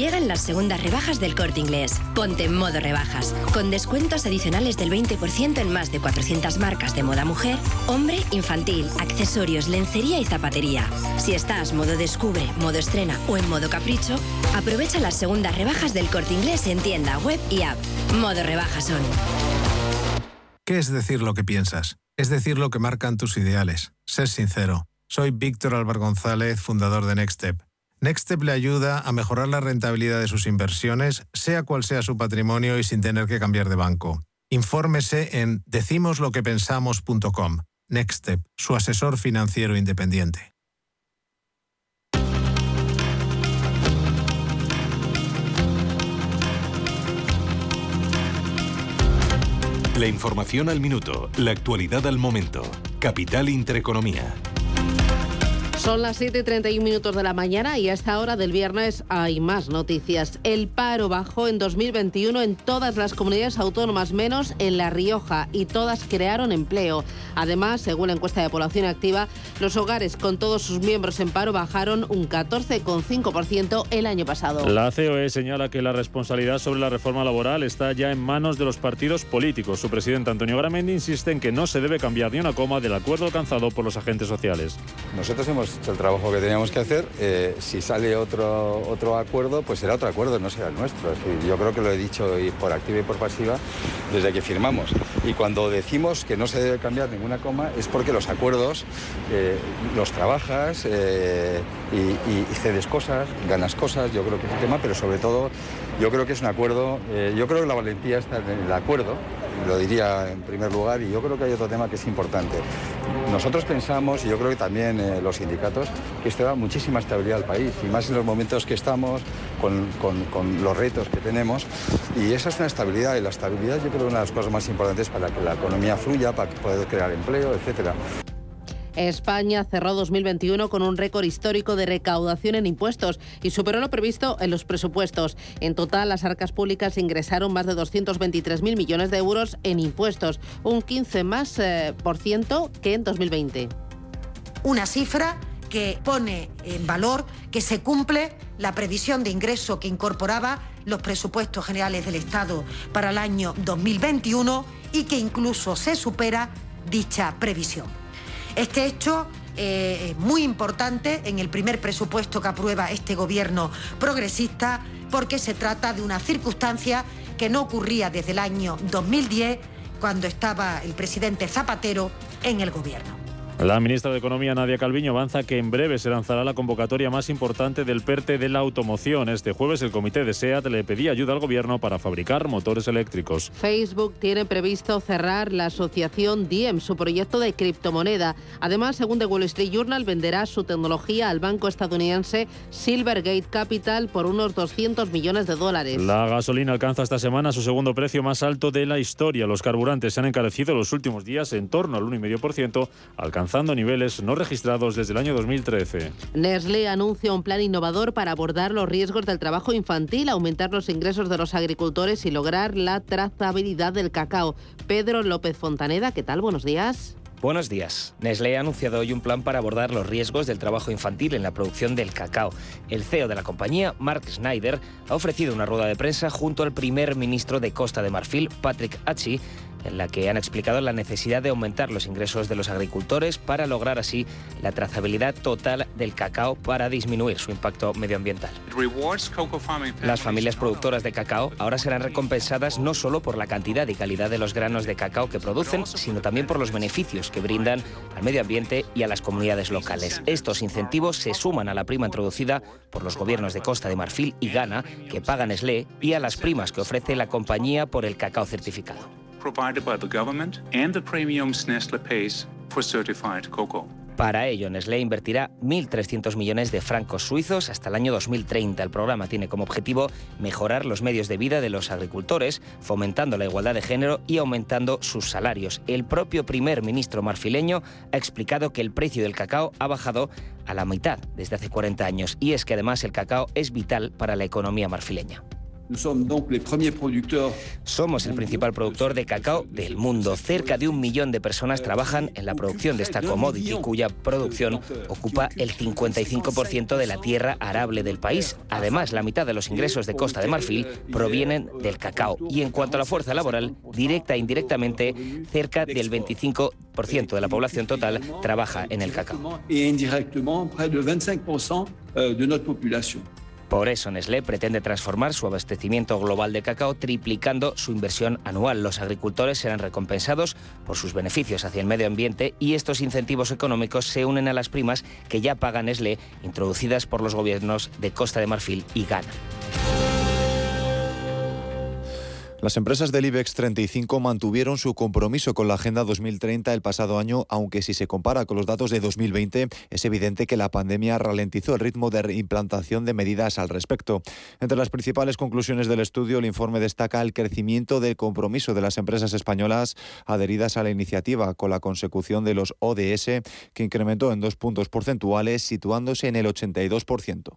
Llegan las segundas rebajas del corte inglés. Ponte en modo rebajas, con descuentos adicionales del 20% en más de 400 marcas de moda mujer, hombre, infantil, accesorios, lencería y zapatería. Si estás modo descubre, modo estrena o en modo capricho, aprovecha las segundas rebajas del corte inglés en tienda, web y app. Modo rebajas son. ¿Qué es decir lo que piensas? Es decir lo que marcan tus ideales. Ser sincero. Soy Víctor Álvaro González, fundador de Nextstep Nextstep le ayuda a mejorar la rentabilidad de sus inversiones, sea cual sea su patrimonio y sin tener que cambiar de banco. Infórmese en decimosloquepensamos.com. Nextstep, su asesor financiero independiente. La información al minuto, la actualidad al momento. Capital Intereconomía. Son las 7.31 minutos de la mañana y a esta hora del viernes hay más noticias. El paro bajó en 2021 en todas las comunidades autónomas, menos en La Rioja, y todas crearon empleo. Además, según la encuesta de población activa, los hogares con todos sus miembros en paro bajaron un 14,5% el año pasado. La COE señala que la responsabilidad sobre la reforma laboral está ya en manos de los partidos políticos. Su presidente Antonio Gramendi insiste en que no se debe cambiar ni una coma del acuerdo alcanzado por los agentes sociales. Nosotros hemos hecho el trabajo que teníamos que hacer. Eh, si sale otro, otro acuerdo, pues será otro acuerdo, no será el nuestro. yo creo que lo he dicho y por activa y por pasiva desde que firmamos. Y cuando decimos que no se debe cambiar ninguna coma es porque los acuerdos eh, los trabajas eh, y, cedes cosas, ganas cosas, yo creo que es el tema, pero sobre todo yo creo que es un acuerdo, yo creo que la valentía está en el acuerdo, lo diría en primer lugar, y yo creo que hay otro tema que es importante. Nosotros pensamos, y yo creo que también eh, los sindicatos, que esto da muchísima estabilidad al país, y más en los momentos que estamos, con, con, los retos que tenemos, y esa es una estabilidad, y la estabilidad yo creo que es una de las cosas más importantes para que la economía fluya, para poder crear empleo, etcétera. España cerró 2021 con un récord histórico de recaudación en impuestos y superó lo previsto en los presupuestos. En total, las arcas públicas ingresaron más de 223.000 millones de euros en impuestos, un 15 más eh, por ciento que en 2020. Una cifra que pone en valor que se cumple la previsión de ingreso que incorporaba los presupuestos generales del Estado para el año 2021 y que incluso se supera dicha previsión. Este hecho eh, es muy importante en el primer presupuesto que aprueba este gobierno progresista porque se trata de una circunstancia que no ocurría desde el año 2010 cuando estaba el presidente Zapatero en el gobierno. La ministra de Economía, Nadia Calviño, avanza que en breve se lanzará la convocatoria más importante del PERTE de la automoción. Este jueves el comité de SEAT le pedía ayuda al gobierno para fabricar motores eléctricos. Facebook tiene previsto cerrar la asociación Diem, su proyecto de criptomoneda. Además, según The Wall Street Journal, venderá su tecnología al banco estadounidense Silvergate Capital por unos 200 millones de dólares. La gasolina alcanza esta semana su segundo precio más alto de la historia. Los carburantes se han encarecido los últimos días en torno al 1,5%, alcanzando alcanzando niveles no registrados desde el año 2013. Nestlé anuncia un plan innovador para abordar los riesgos del trabajo infantil, aumentar los ingresos de los agricultores y lograr la trazabilidad del cacao. Pedro López Fontaneda, ¿qué tal? Buenos días. Buenos días. Nestlé ha anunciado hoy un plan para abordar los riesgos del trabajo infantil en la producción del cacao. El CEO de la compañía, Mark Schneider, ha ofrecido una rueda de prensa junto al primer ministro de Costa de Marfil, Patrick Hachi, en la que han explicado la necesidad de aumentar los ingresos de los agricultores para lograr así la trazabilidad total del cacao para disminuir su impacto medioambiental. Las familias productoras de cacao ahora serán recompensadas no solo por la cantidad y calidad de los granos de cacao que producen, sino también por los beneficios que brindan al medio ambiente y a las comunidades locales. Estos incentivos se suman a la prima introducida por los gobiernos de Costa de Marfil y Ghana, que pagan SLE, y a las primas que ofrece la compañía por el cacao certificado. Para ello, Nestlé invertirá 1.300 millones de francos suizos hasta el año 2030. El programa tiene como objetivo mejorar los medios de vida de los agricultores, fomentando la igualdad de género y aumentando sus salarios. El propio primer ministro marfileño ha explicado que el precio del cacao ha bajado a la mitad desde hace 40 años y es que además el cacao es vital para la economía marfileña. Somos el principal productor de cacao del mundo. Cerca de un millón de personas trabajan en la producción de esta commodity, cuya producción ocupa el 55% de la tierra arable del país. Además, la mitad de los ingresos de Costa de Marfil provienen del cacao. Y en cuanto a la fuerza laboral, directa e indirectamente, cerca del 25% de la población total trabaja en el cacao. Por eso Nestlé pretende transformar su abastecimiento global de cacao triplicando su inversión anual. Los agricultores serán recompensados por sus beneficios hacia el medio ambiente y estos incentivos económicos se unen a las primas que ya paga Nestlé introducidas por los gobiernos de Costa de Marfil y Ghana. Las empresas del IBEX 35 mantuvieron su compromiso con la Agenda 2030 el pasado año, aunque si se compara con los datos de 2020, es evidente que la pandemia ralentizó el ritmo de implantación de medidas al respecto. Entre las principales conclusiones del estudio, el informe destaca el crecimiento del compromiso de las empresas españolas adheridas a la iniciativa, con la consecución de los ODS, que incrementó en dos puntos porcentuales, situándose en el 82%.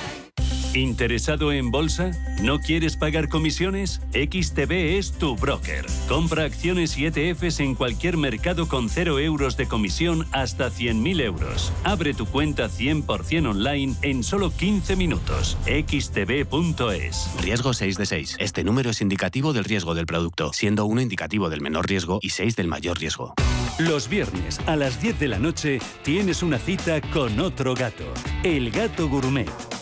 ¿Interesado en bolsa? ¿No quieres pagar comisiones? XTB es tu broker. Compra acciones y ETFs en cualquier mercado con 0 euros de comisión hasta 100.000 euros. Abre tu cuenta 100% online en solo 15 minutos. xtb.es. Riesgo 6 de 6. Este número es indicativo del riesgo del producto, siendo 1 indicativo del menor riesgo y 6 del mayor riesgo. Los viernes a las 10 de la noche tienes una cita con otro gato, el gato gourmet.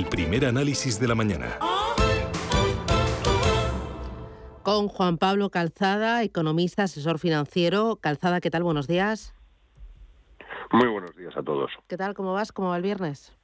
El primer análisis de la mañana. Con Juan Pablo Calzada, economista, asesor financiero. Calzada, ¿qué tal? Buenos días. Muy buenos días a todos. ¿Qué tal? ¿Cómo vas? ¿Cómo va el viernes?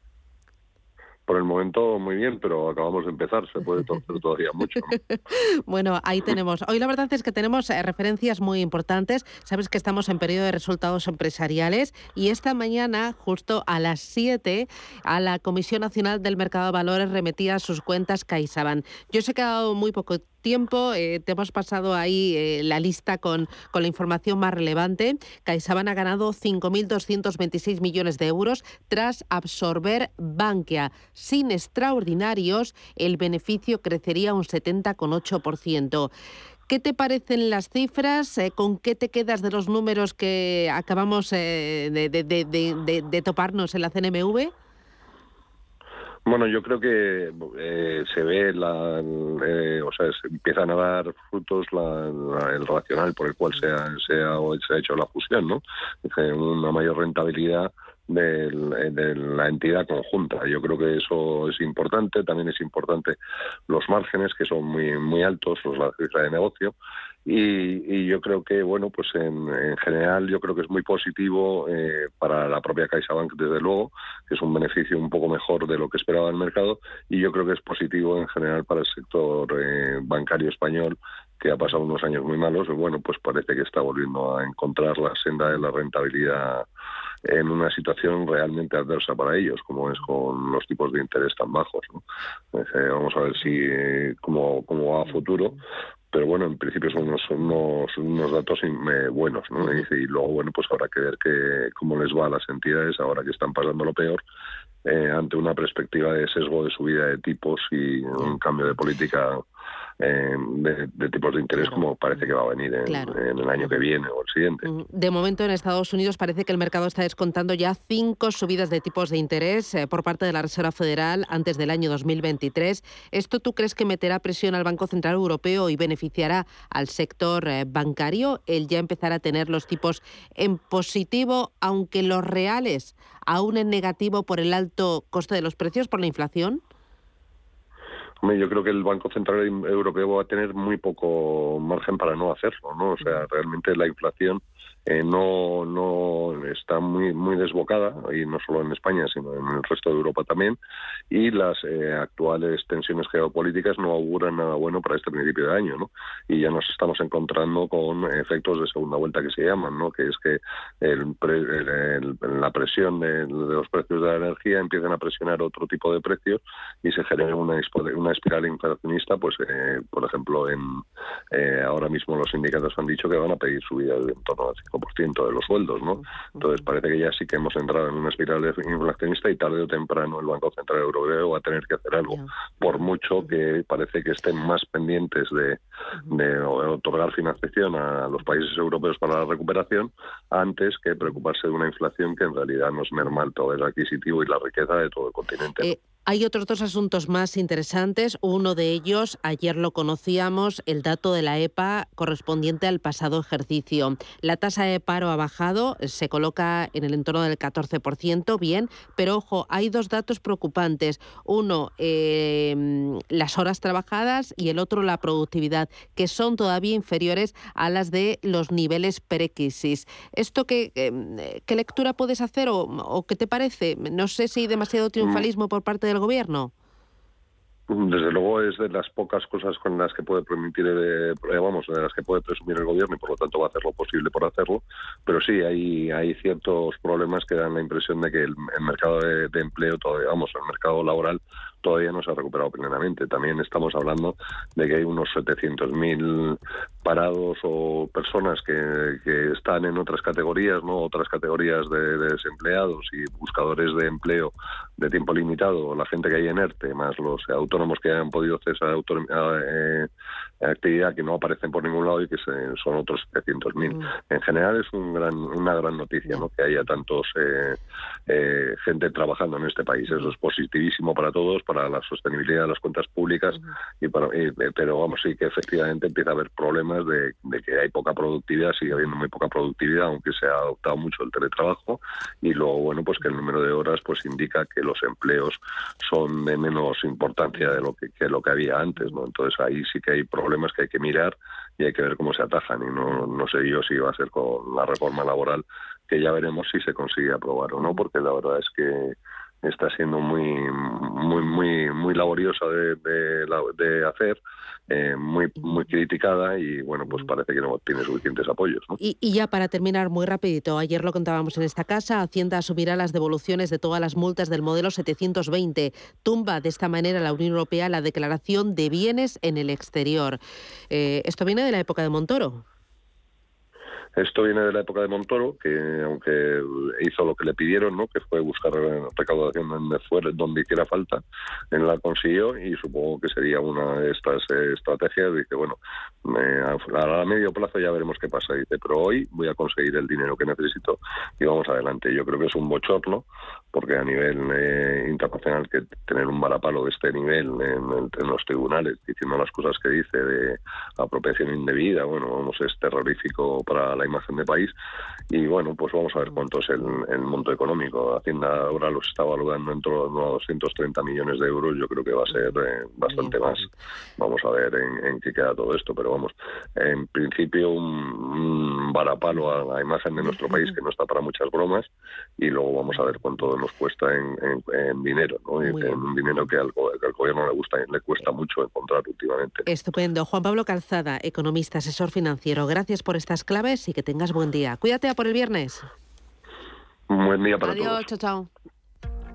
Por el momento muy bien, pero acabamos de empezar, se puede torcer todavía mucho. ¿no? Bueno, ahí tenemos. Hoy la verdad es que tenemos eh, referencias muy importantes. Sabes que estamos en periodo de resultados empresariales y esta mañana, justo a las 7, a la Comisión Nacional del Mercado de Valores remetía sus cuentas CaixaBank. Yo sé que ha dado muy poco tiempo, eh, te hemos pasado ahí eh, la lista con, con la información más relevante. CaixaBank ha ganado 5.226 millones de euros tras absorber Bankia. Sin extraordinarios, el beneficio crecería un 70,8%. ¿Qué te parecen las cifras? Eh, ¿Con qué te quedas de los números que acabamos de, de, toparnos en la CNMV? Bueno, yo creo que eh, se ve, la, eh, o sea, se empiezan a dar frutos el racional por el cual se ha, se se ha hecho la fusión, ¿no? Una mayor rentabilidad de la entidad conjunta. Yo creo que eso es importante. También es importante los márgenes, que son muy, muy altos, los, la cifra de negocio. Y, yo creo que, bueno, pues en, general yo creo que es muy positivo eh, para la propia CaixaBank, desde luego, que es un beneficio un poco mejor de lo que esperaba el mercado. Y yo creo que es positivo en general para el sector eh, bancario español, que ha pasado unos años muy malos. Y bueno, pues parece que está volviendo a encontrar la senda de la rentabilidad en una situación realmente adversa para ellos, como es con los tipos de interés tan bajos. vamos a ver si cómo, cómo va a futuro, pero bueno, en principio son unos, unos, unos datos buenos, ¿no? Y, luego, bueno, pues habrá que ver que, cómo les va a las entidades ahora que están pasando lo peor eh, ante una perspectiva de sesgo de subida de tipos y un cambio de política eh, de, tipos de interés como parece que va a venir en, el año que viene o el siguiente. Mm, de momento en Estados Unidos parece que el mercado está descontando ya cinco subidas de tipos de interés eh, por parte de la Reserva Federal antes del año 2023. ¿Esto tú crees que meterá presión al Banco Central Europeo y beneficiará al sector eh, bancario? El ya empezar a tener los tipos en positivo, aunque los reales aún en negativo por el alto coste de los precios, por la inflación? Yo creo que el Banco Central Europeo va a tener muy poco margen para no hacerlo, ¿no? O sea, realmente la inflación eh, no, no está muy, muy desbocada, y no solo en España, sino en el resto de Europa también, y las eh, actuales tensiones geopolíticas no auguran nada bueno para este principio de año, ¿no? Y ya nos estamos encontrando con efectos de segunda vuelta que se llaman, ¿no? Que es que el, la presión de, los precios de la energía empiezan a presionar otro tipo de precios y se genera una, una espiral inflacionista, pues, eh, por ejemplo, en ahora mismo los sindicatos han dicho que van a pedir subidas de en torno a ciento de los sueldos, ¿no? Entonces parece que ya sí que hemos entrado en una espiral inflacionista y tarde o temprano el Banco Central Europeo va a tener que hacer algo, por mucho que parece que estén más pendientes de, de otorgar financiación a los países europeos para la recuperación antes que preocuparse de una inflación que en realidad nos merma el poder adquisitivo y la riqueza de todo el continente. Eh, hay otros dos asuntos más interesantes. Uno de ellos, ayer lo conocíamos, el dato de la EPA correspondiente al pasado ejercicio. La tasa de paro ha bajado, se coloca en el entorno del 14%, bien, pero ojo, hay dos datos preocupantes. Uno, em, las horas trabajadas y el otro, la productividad, que son todavía inferiores a las de los niveles precrisis. ¿Esto qué, em, qué lectura puedes hacer o, o qué te parece? No sé si hay demasiado triunfalismo por parte de gobierno? Desde luego es de las pocas cosas con las que puede permitir, eh, vamos, de las que puede presumir el gobierno y por lo tanto va a hacer lo posible por hacerlo. Pero sí, hay, hay ciertos problemas que dan la impresión de que el, mercado de, de, empleo, todavía, vamos, el mercado laboral todavía no se ha recuperado plenamente. También estamos hablando de que hay unos 700.000 parados o personas que, están en otras categorías, no otras categorías de, desempleados y buscadores de empleo de tiempo limitado, la gente que hay en ERTE, más los autónomos que hayan podido cesar eh, actividad que no aparecen por ningún lado y que son otros 700.000. Mm. En general es un gran, una gran noticia ¿no? que haya tantos eh, eh, gente trabajando en este país. Eso es positivísimo para todos, para la sostenibilidad de las cuentas públicas, y para, pero vamos, sí que efectivamente empieza a haber problemas de, que hay poca productividad, sigue habiendo muy poca productividad, aunque se ha adoptado mucho el teletrabajo, y luego, bueno, pues que el número de horas pues indica que los empleos son de menos importancia de lo que, que lo que había antes, ¿no? Entonces ahí sí que hay problemas que hay que mirar y hay que ver cómo se atajan, y no, no sé yo si va a ser con la reforma laboral, que ya veremos si se consigue aprobar o no, porque la verdad es que está siendo muy muy muy muy laboriosa de, de, hacer eh, muy muy criticada y bueno pues parece que no tiene suficientes apoyos y, y, ya para terminar muy rapidito ayer lo contábamos en esta casa Hacienda asumirá las devoluciones de todas las multas del modelo 720 tumba de esta manera la Unión Europea la declaración de bienes en el exterior. Eh, esto viene de la época de Montoro esto viene de la época de Montoro, que aunque hizo lo que le pidieron, ¿no? que fue buscar recaudación donde, fuera, donde hiciera falta, en la consiguió y supongo que sería una de estas eh, estrategias. Dice, bueno, a, medio plazo ya veremos qué pasa. Dice, pero hoy voy a conseguir el dinero que necesito y vamos adelante. Yo creo que es un bochorno, porque a nivel eh, internacional que tener un varapalo de este nivel en, en, los tribunales diciendo las cosas que dice de apropiación indebida, bueno, vamos, es terrorífico para la imagen de país. Y bueno, pues vamos a ver cuánto es el, monto económico. Hacienda ahora los está valorando en torno a 230 millones de euros. Yo creo que va a ser eh, bastante más. Vamos a ver en, qué queda todo esto. Pero vamos, en principio un, varapalo a la imagen de nuestro país que no está para muchas bromas. Y luego vamos a ver cuánto nos cuesta en, dinero, ¿no? en dinero que al, que al, gobierno le, gusta, le cuesta mucho encontrar últimamente. Estupendo. Juan Pablo Calzada, economista, asesor financiero. Gracias por estas claves y que tengas buen día. Cuídate a por el viernes. buen día para todos. Adiós, chao, chao.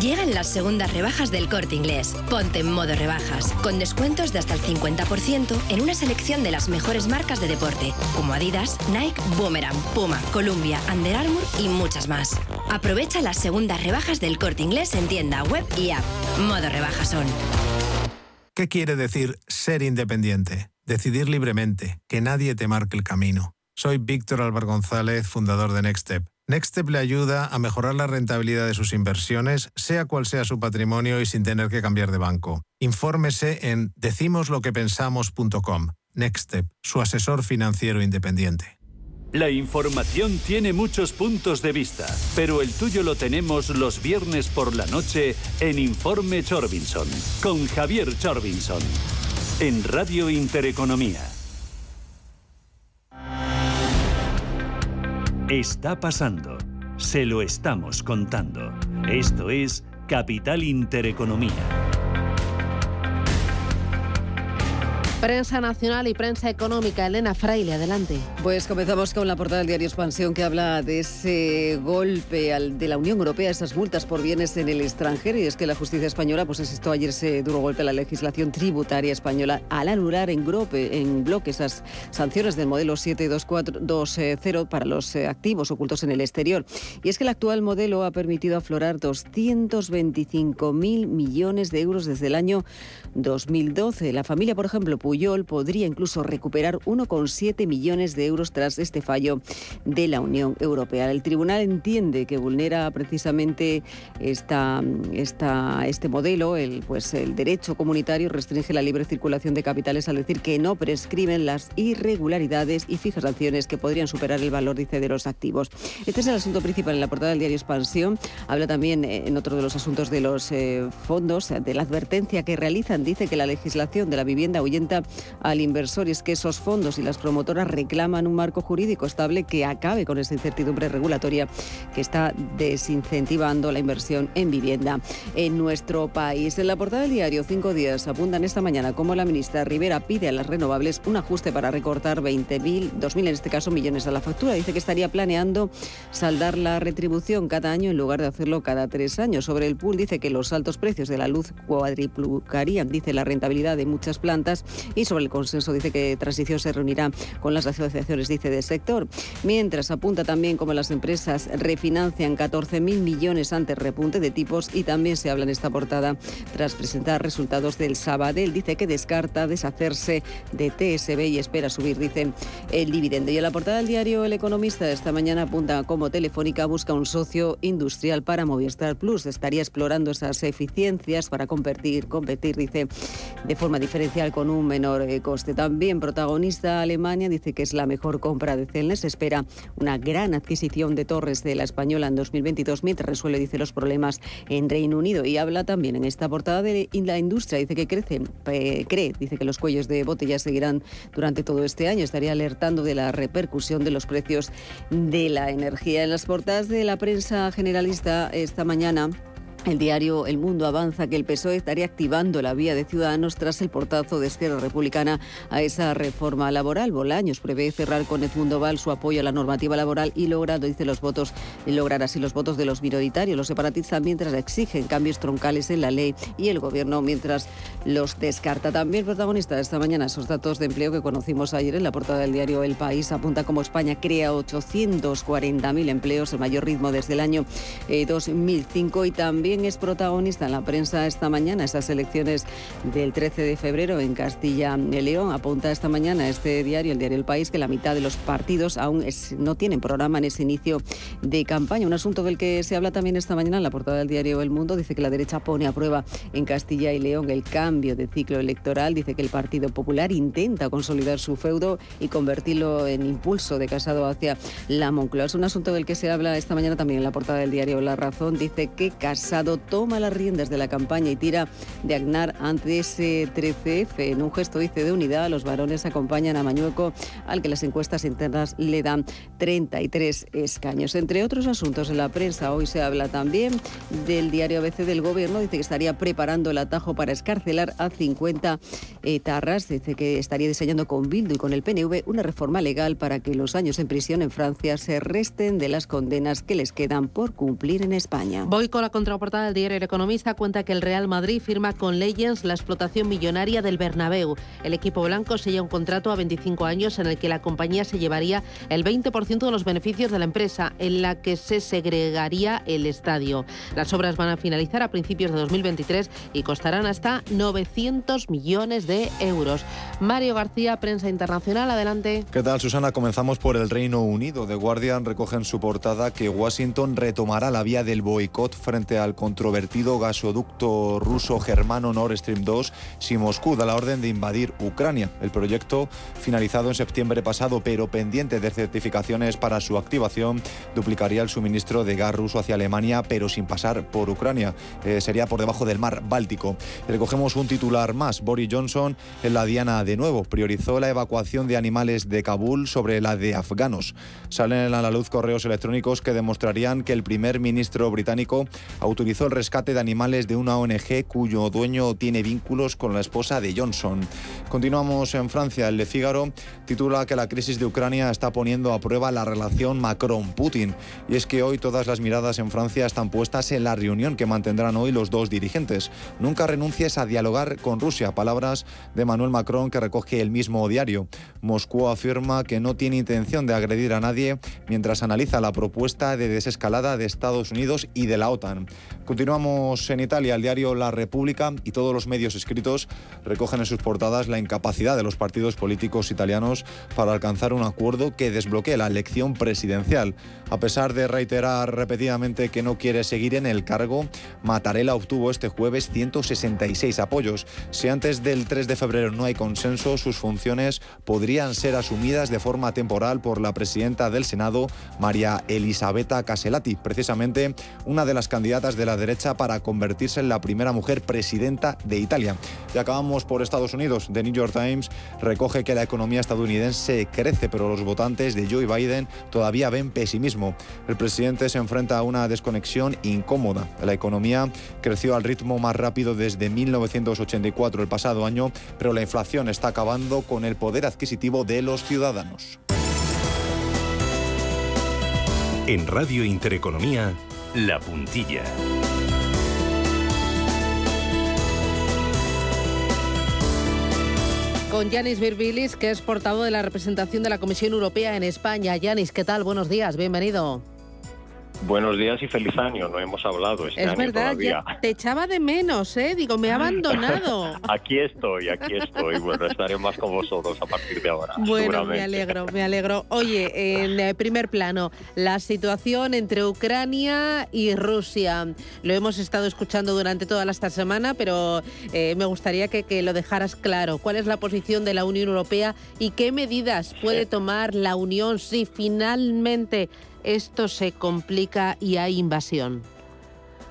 Llegan las segundas rebajas del corte inglés. Ponte en modo rebajas, con descuentos de hasta el 50% en una selección de las mejores marcas de deporte, como Adidas, Nike, Boomerang, Puma, Columbia, Under Armour y muchas más. Aprovecha las segundas rebajas del corte inglés en tienda web y app. Modo rebajas son. ¿Qué quiere decir ser independiente? Decidir libremente, que nadie te marque el camino. Soy Víctor Álvaro González, fundador de Nextstep Nextstep le ayuda a mejorar la rentabilidad de sus inversiones, sea cual sea su patrimonio y sin tener que cambiar de banco. Infórmese en decimosloquepensamos.com. Nextstep, su asesor financiero independiente. La información tiene muchos puntos de vista, pero el tuyo lo tenemos los viernes por la noche en Informe Chorbinson, con Javier Chorbinson, en Radio Intereconomía. Está pasando. Se lo estamos contando. Esto es Capital Intereconomía. Prensa nacional y prensa económica. Elena Fraile, adelante. Pues comenzamos con la portada del diario Expansión que habla de ese golpe al, de la Unión Europea, esas multas por bienes en el extranjero. Y es que la justicia española pues asistió ayer ese duro golpe a la legislación tributaria española al anular en, grope, en bloque esas sanciones del modelo 72420 para los eh, activos ocultos en el exterior. Y es que el actual modelo ha permitido aflorar 225.000 millones de euros desde el año 2012. La familia, por ejemplo, Puyol podría incluso recuperar 1,7 millones de euros tras este fallo de la Unión Europea. El tribunal entiende que vulnera precisamente esta, esta, este modelo, el, pues el derecho comunitario restringe la libre circulación de capitales al decir que no prescriben las irregularidades y fija sanciones que podrían superar el valor, dice, de los activos. Este es el asunto principal en la portada del diario Expansión. Habla también eh, en otro de los asuntos de los eh, fondos, de la advertencia que realizan. Dice que la legislación de la vivienda ahuyenta al inversor y es que esos fondos y las promotoras reclaman un marco jurídico estable que acabe con esa incertidumbre regulatoria que está desincentivando la inversión en vivienda en nuestro país. En la portada del diario Cinco Días apuntan esta mañana como la ministra Rivera pide a las renovables un ajuste para recortar 20.000, 2.000 en este caso millones a la factura. Dice que estaría planeando saldar la retribución cada año en lugar de hacerlo cada tres años. Sobre el pool dice que los altos precios de la luz cuadriplicarían, dice la rentabilidad de muchas plantas y sobre el consenso dice que Transición se reunirá con las asociaciones, dice, del sector. Mientras apunta también como las empresas refinancian 14.000 millones ante repunte de tipos y también se habla en esta portada tras presentar resultados del Sabadell. Dice que descarta deshacerse de TSB y espera subir, dice, el dividendo. Y en la portada del diario El Economista esta mañana apunta como Telefónica busca un socio industrial para Movistar Plus. Estaría explorando esas eficiencias para competir, competir dice, de forma diferencial con un menor eh, coste. También protagonista Alemania dice que es la mejor compra de Celnes. Espera una gran adquisición de torres de la española en 2022 mientras resuelve, dice, los problemas en Reino Unido. Y habla también en esta portada de la industria. Dice que crece, cree, dice que los cuellos de botella seguirán durante todo este año. Estaría alertando de la repercusión de los precios de la energía. En las portadas de la prensa generalista esta mañana el diario El Mundo avanza que el PSOE estaría activando la vía de Ciudadanos tras el portazo de Esquerra Republicana a esa reforma laboral. Bolaños prevé cerrar con Edmundo Val su apoyo a la normativa laboral y logrando, dice, los votos, lograr así los votos de los minoritarios. Los separatistas mientras exigen cambios troncales en la ley y el gobierno mientras los descarta. También protagonista de esta mañana esos datos de empleo que conocimos ayer en la portada del diario El País apunta como España crea 840.000 empleos, el mayor ritmo desde el año 2005 eh, y también es protagonista en la prensa esta mañana, esas elecciones del 13 de febrero en Castilla y León. Apunta esta mañana este diario, el diario El País, que la mitad de los partidos aún no tienen programa en ese inicio de campaña. Un asunto del que se habla también esta mañana en la portada del diario El Mundo. Dice que la derecha pone a prueba en Castilla y León el cambio de ciclo electoral. Dice que el Partido Popular intenta consolidar su feudo y convertirlo en impulso de Casado hacia la Moncloa. Es un asunto del que se habla esta mañana también en la portada del diario La Razón. Dice que Casado toma las riendas de la campaña y tira de Agnar ante ese 13F. En un gesto, dice, de unidad, los varones acompañan a Mañueco, al que las encuestas internas le dan 33 escaños. Entre otros asuntos en la prensa, hoy se habla también del diario ABC del Gobierno. Dice que estaría preparando el atajo para escarcelar a 50 etarras. Dice que estaría diseñando con Bildu y con el PNV una reforma legal para que los años en prisión en Francia se resten de las condenas que les quedan por cumplir en España. Voy con la contraportada del diario El Economista cuenta que el Real Madrid firma con Legends la explotación millonaria del Bernabéu. El equipo blanco sella un contrato a 25 años en el que la compañía se llevaría el 20% de los beneficios de la empresa, en la que se segregaría el estadio. Las obras van a finalizar a principios de 2023 y costarán hasta 900 millones de euros. Mario García, Prensa Internacional, adelante. ¿Qué tal, Susana? Comenzamos por el Reino Unido. The Guardian recoge en su portada que Washington retomará la vía del boicot frente al controvertido gasoducto ruso germano Nord Stream 2 si Moscú da la orden de invadir Ucrania. El proyecto, finalizado en septiembre pasado pero pendiente de certificaciones para su activación, duplicaría el suministro de gas ruso hacia Alemania pero sin pasar por Ucrania. Eh, sería por debajo del mar Báltico. Recogemos un titular más. Boris Johnson en la diana de nuevo. Priorizó la evacuación de animales de Kabul sobre la de afganos. Salen a la luz correos electrónicos que demostrarían que el primer ministro británico autorizó el rescate de animales de una ONG cuyo dueño tiene vínculos con la esposa de Johnson. Continuamos en Francia. El Le Figaro titula que la crisis de Ucrania está poniendo a prueba la relación Macron-Putin. Y es que hoy todas las miradas en Francia están puestas en la reunión que mantendrán hoy los dos dirigentes. Nunca renuncies a dialogar con Rusia. Palabras de Manuel Macron que recoge el mismo diario. Moscú afirma que no tiene intención de agredir a nadie mientras analiza la propuesta de desescalada de Estados Unidos y de la OTAN. Continuamos en Italia. El diario La República y todos los medios escritos recogen en sus portadas la incapacidad de los partidos políticos italianos para alcanzar un acuerdo que desbloquee la elección presidencial. A pesar de reiterar repetidamente que no quiere seguir en el cargo, Mattarella obtuvo este jueves 166 apoyos. Si antes del 3 de febrero no hay consenso, sus funciones podrían ser asumidas de forma temporal por la presidenta del Senado, María Elisabetta Caselati, precisamente una de las candidatas de la derecha para convertirse en la primera mujer presidenta de Italia. Y acabamos por Estados Unidos. The New York Times recoge que la economía estadounidense crece, pero los votantes de Joe Biden todavía ven pesimismo. El presidente se enfrenta a una desconexión incómoda. La economía creció al ritmo más rápido desde 1984, el pasado año, pero la inflación está acabando con el poder adquisitivo de los ciudadanos. En Radio Intereconomía, La Puntilla. con Yanis Virbilis, que es portavoz de la representación de la Comisión Europea en España. Yanis, ¿qué tal? Buenos días, bienvenido. Buenos días y feliz año. No hemos hablado este es año verdad, todavía. ya te echaba de menos, ¿eh? Digo, me ha abandonado. Aquí estoy, aquí estoy. Bueno, estaré más con vosotros a partir de ahora. Bueno, me alegro, me alegro. Oye, en primer plano, la situación entre Ucrania y Rusia. Lo hemos estado escuchando durante toda esta semana, pero eh, me gustaría que, que lo dejaras claro. ¿Cuál es la posición de la Unión Europea y qué medidas puede tomar la Unión si finalmente esto se complica y hay invasión?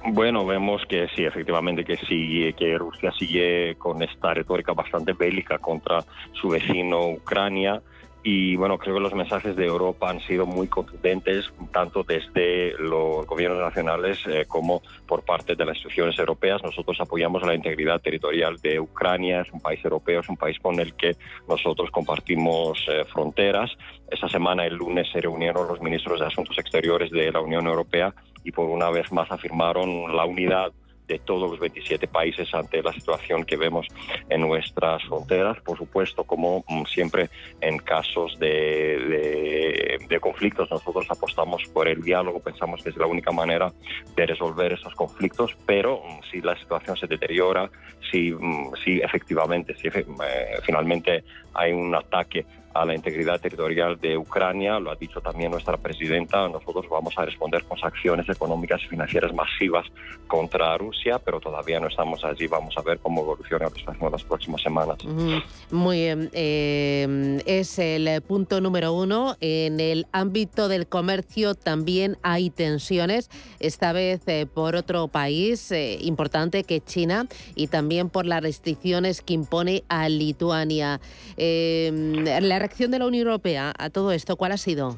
Bueno, vemos que sí, efectivamente, que sigue, que Rusia sigue con esta retórica bastante bélica contra su vecino Ucrania. Y bueno, creo que los mensajes de Europa han sido muy contundentes, tanto desde los gobiernos nacionales eh, como por parte de las instituciones europeas. Nosotros apoyamos la integridad territorial de Ucrania, es un país europeo, es un país con el que nosotros compartimos eh, fronteras. Esta semana, el lunes, se reunieron los ministros de Asuntos Exteriores de la Unión Europea y por una vez más afirmaron la unidad de todos los 27 países ante la situación que vemos en nuestras fronteras. Por supuesto, como mm, siempre en casos de, conflictos, nosotros apostamos por el diálogo, pensamos que es la única manera de resolver esos conflictos, pero mm, si la situación se deteriora, si, mm, si efectivamente, si eh, finalmente hay un ataque a la integridad territorial de Ucrania, lo ha dicho también nuestra presidenta, nosotros vamos a responder con sanciones económicas y financieras masivas contra Rusia, pero todavía no estamos allí, vamos a ver cómo evoluciona la situación en las próximas semanas. Muy bien. eh, es el punto número uno. En el ámbito del comercio también hay tensiones, esta vez eh, por otro país eh, importante que China y también por las restricciones que impone a Lituania. Eh, la reacción de la Unión Europea a todo esto, ¿cuál ha sido?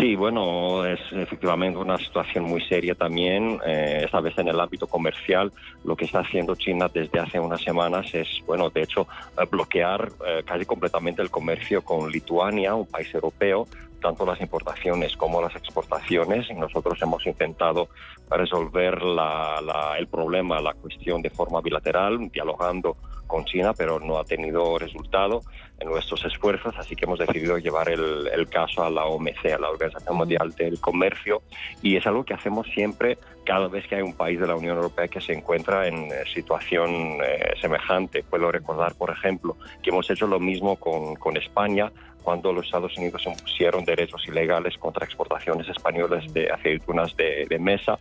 Sí, bueno, es efectivamente una situación muy seria también, eh, esta vez en el ámbito comercial. Lo que está haciendo China desde hace unas semanas es, bueno, de hecho, eh, bloquear eh, casi completamente el comercio con Lituania, un país europeo, tanto las importaciones como las exportaciones. Y nosotros hemos intentado resolver la- la- el problema, la cuestión de forma bilateral, dialogando con China, pero no ha tenido resultado en nuestros esfuerzos, así que hemos decidido llevar el, el caso a la OMC, a la Organización Mundial del Comercio, y es algo que hacemos siempre cada vez que hay un país de la Unión Europea que se encuentra en eh, situación eh, semejante. Puedo recordar, por ejemplo, que hemos hecho lo mismo con, con España cuando los Estados Unidos impusieron derechos ilegales contra exportaciones españolas de aceitunas de, de mesa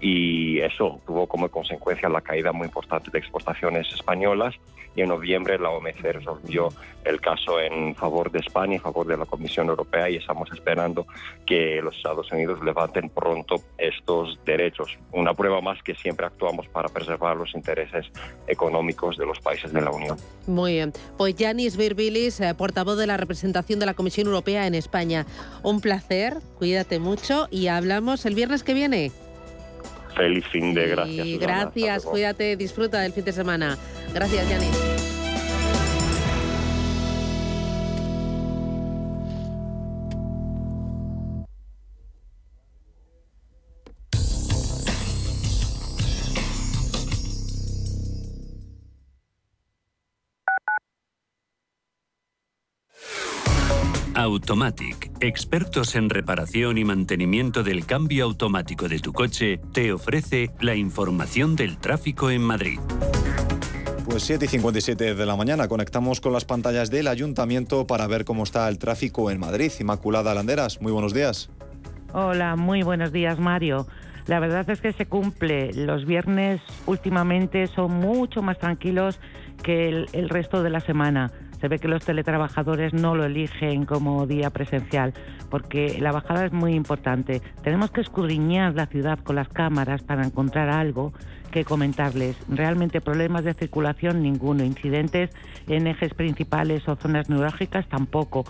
y eso tuvo como consecuencia la caída muy importante de exportaciones españolas y en noviembre la OMC resolvió el caso en favor de España, en favor de la Comisión Europea y estamos esperando que los Estados Unidos levanten pronto estos derechos. Una prueba más que siempre actuamos para preservar los intereses económicos de los países de la Unión. Muy bien. Pues Yanis Virbilis, eh, portavoz de la representación de la Comisión Europea en España. Un placer, cuídate mucho y hablamos el viernes que viene. Feliz fin de gracias. Y Susana. Gracias, luego. cuídate, disfruta del fin de semana. Gracias, Yanis. Automatic, expertos en reparación y mantenimiento del cambio automático de tu coche, te ofrece la información del tráfico en Madrid. Pues 7 y 57 de la mañana conectamos con las pantallas del ayuntamiento para ver cómo está el tráfico en Madrid. Inmaculada Landeras, muy buenos días. Hola, muy buenos días, Mario. La verdad es que se cumple. Los viernes últimamente son mucho más tranquilos que el, el resto de la semana. Se ve que los teletrabajadores no lo eligen como día presencial, porque la bajada es muy importante. Tenemos que escudriñar la ciudad con las cámaras para encontrar algo que comentarles. Realmente problemas de circulación ninguno, incidentes en ejes principales o zonas neurálgicas tampoco.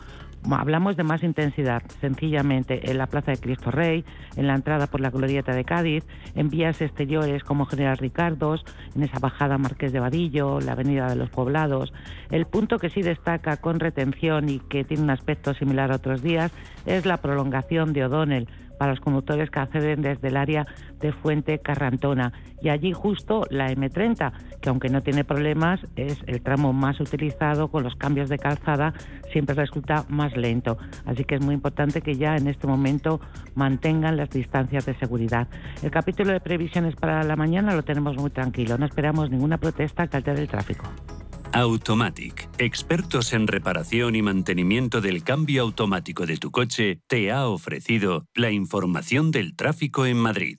Hablamos de más intensidad, sencillamente en la Plaza de Cristo Rey, en la entrada por la Glorieta de Cádiz, en vías exteriores como General Ricardos, en esa bajada Marqués de Vadillo, la Avenida de los Poblados. El punto que sí destaca con retención y que tiene un aspecto similar a otros días es la prolongación de O'Donnell para los conductores que acceden desde el área de Fuente Carrantona. Y allí justo la M30, que aunque no tiene problemas, es el tramo más utilizado con los cambios de calzada, siempre resulta más lento. Así que es muy importante que ya en este momento mantengan las distancias de seguridad. El capítulo de previsiones para la mañana lo tenemos muy tranquilo. No esperamos ninguna protesta que altere el tráfico. Automatic, expertos en reparación y mantenimiento del cambio automático de tu coche, te ha ofrecido la información del tráfico en Madrid.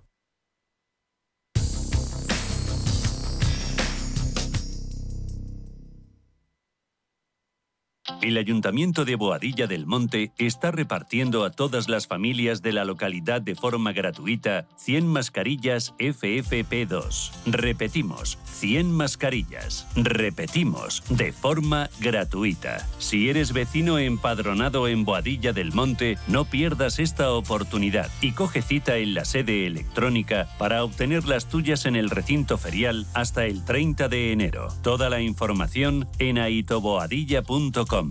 El Ayuntamiento de Boadilla del Monte está repartiendo a todas las familias de la localidad de forma gratuita 100 mascarillas FFP2. Repetimos, 100 mascarillas. Repetimos, de forma gratuita. Si eres vecino empadronado en Boadilla del Monte, no pierdas esta oportunidad y coge cita en la sede electrónica para obtener las tuyas en el recinto ferial hasta el 30 de enero. Toda la información en aitoboadilla.com.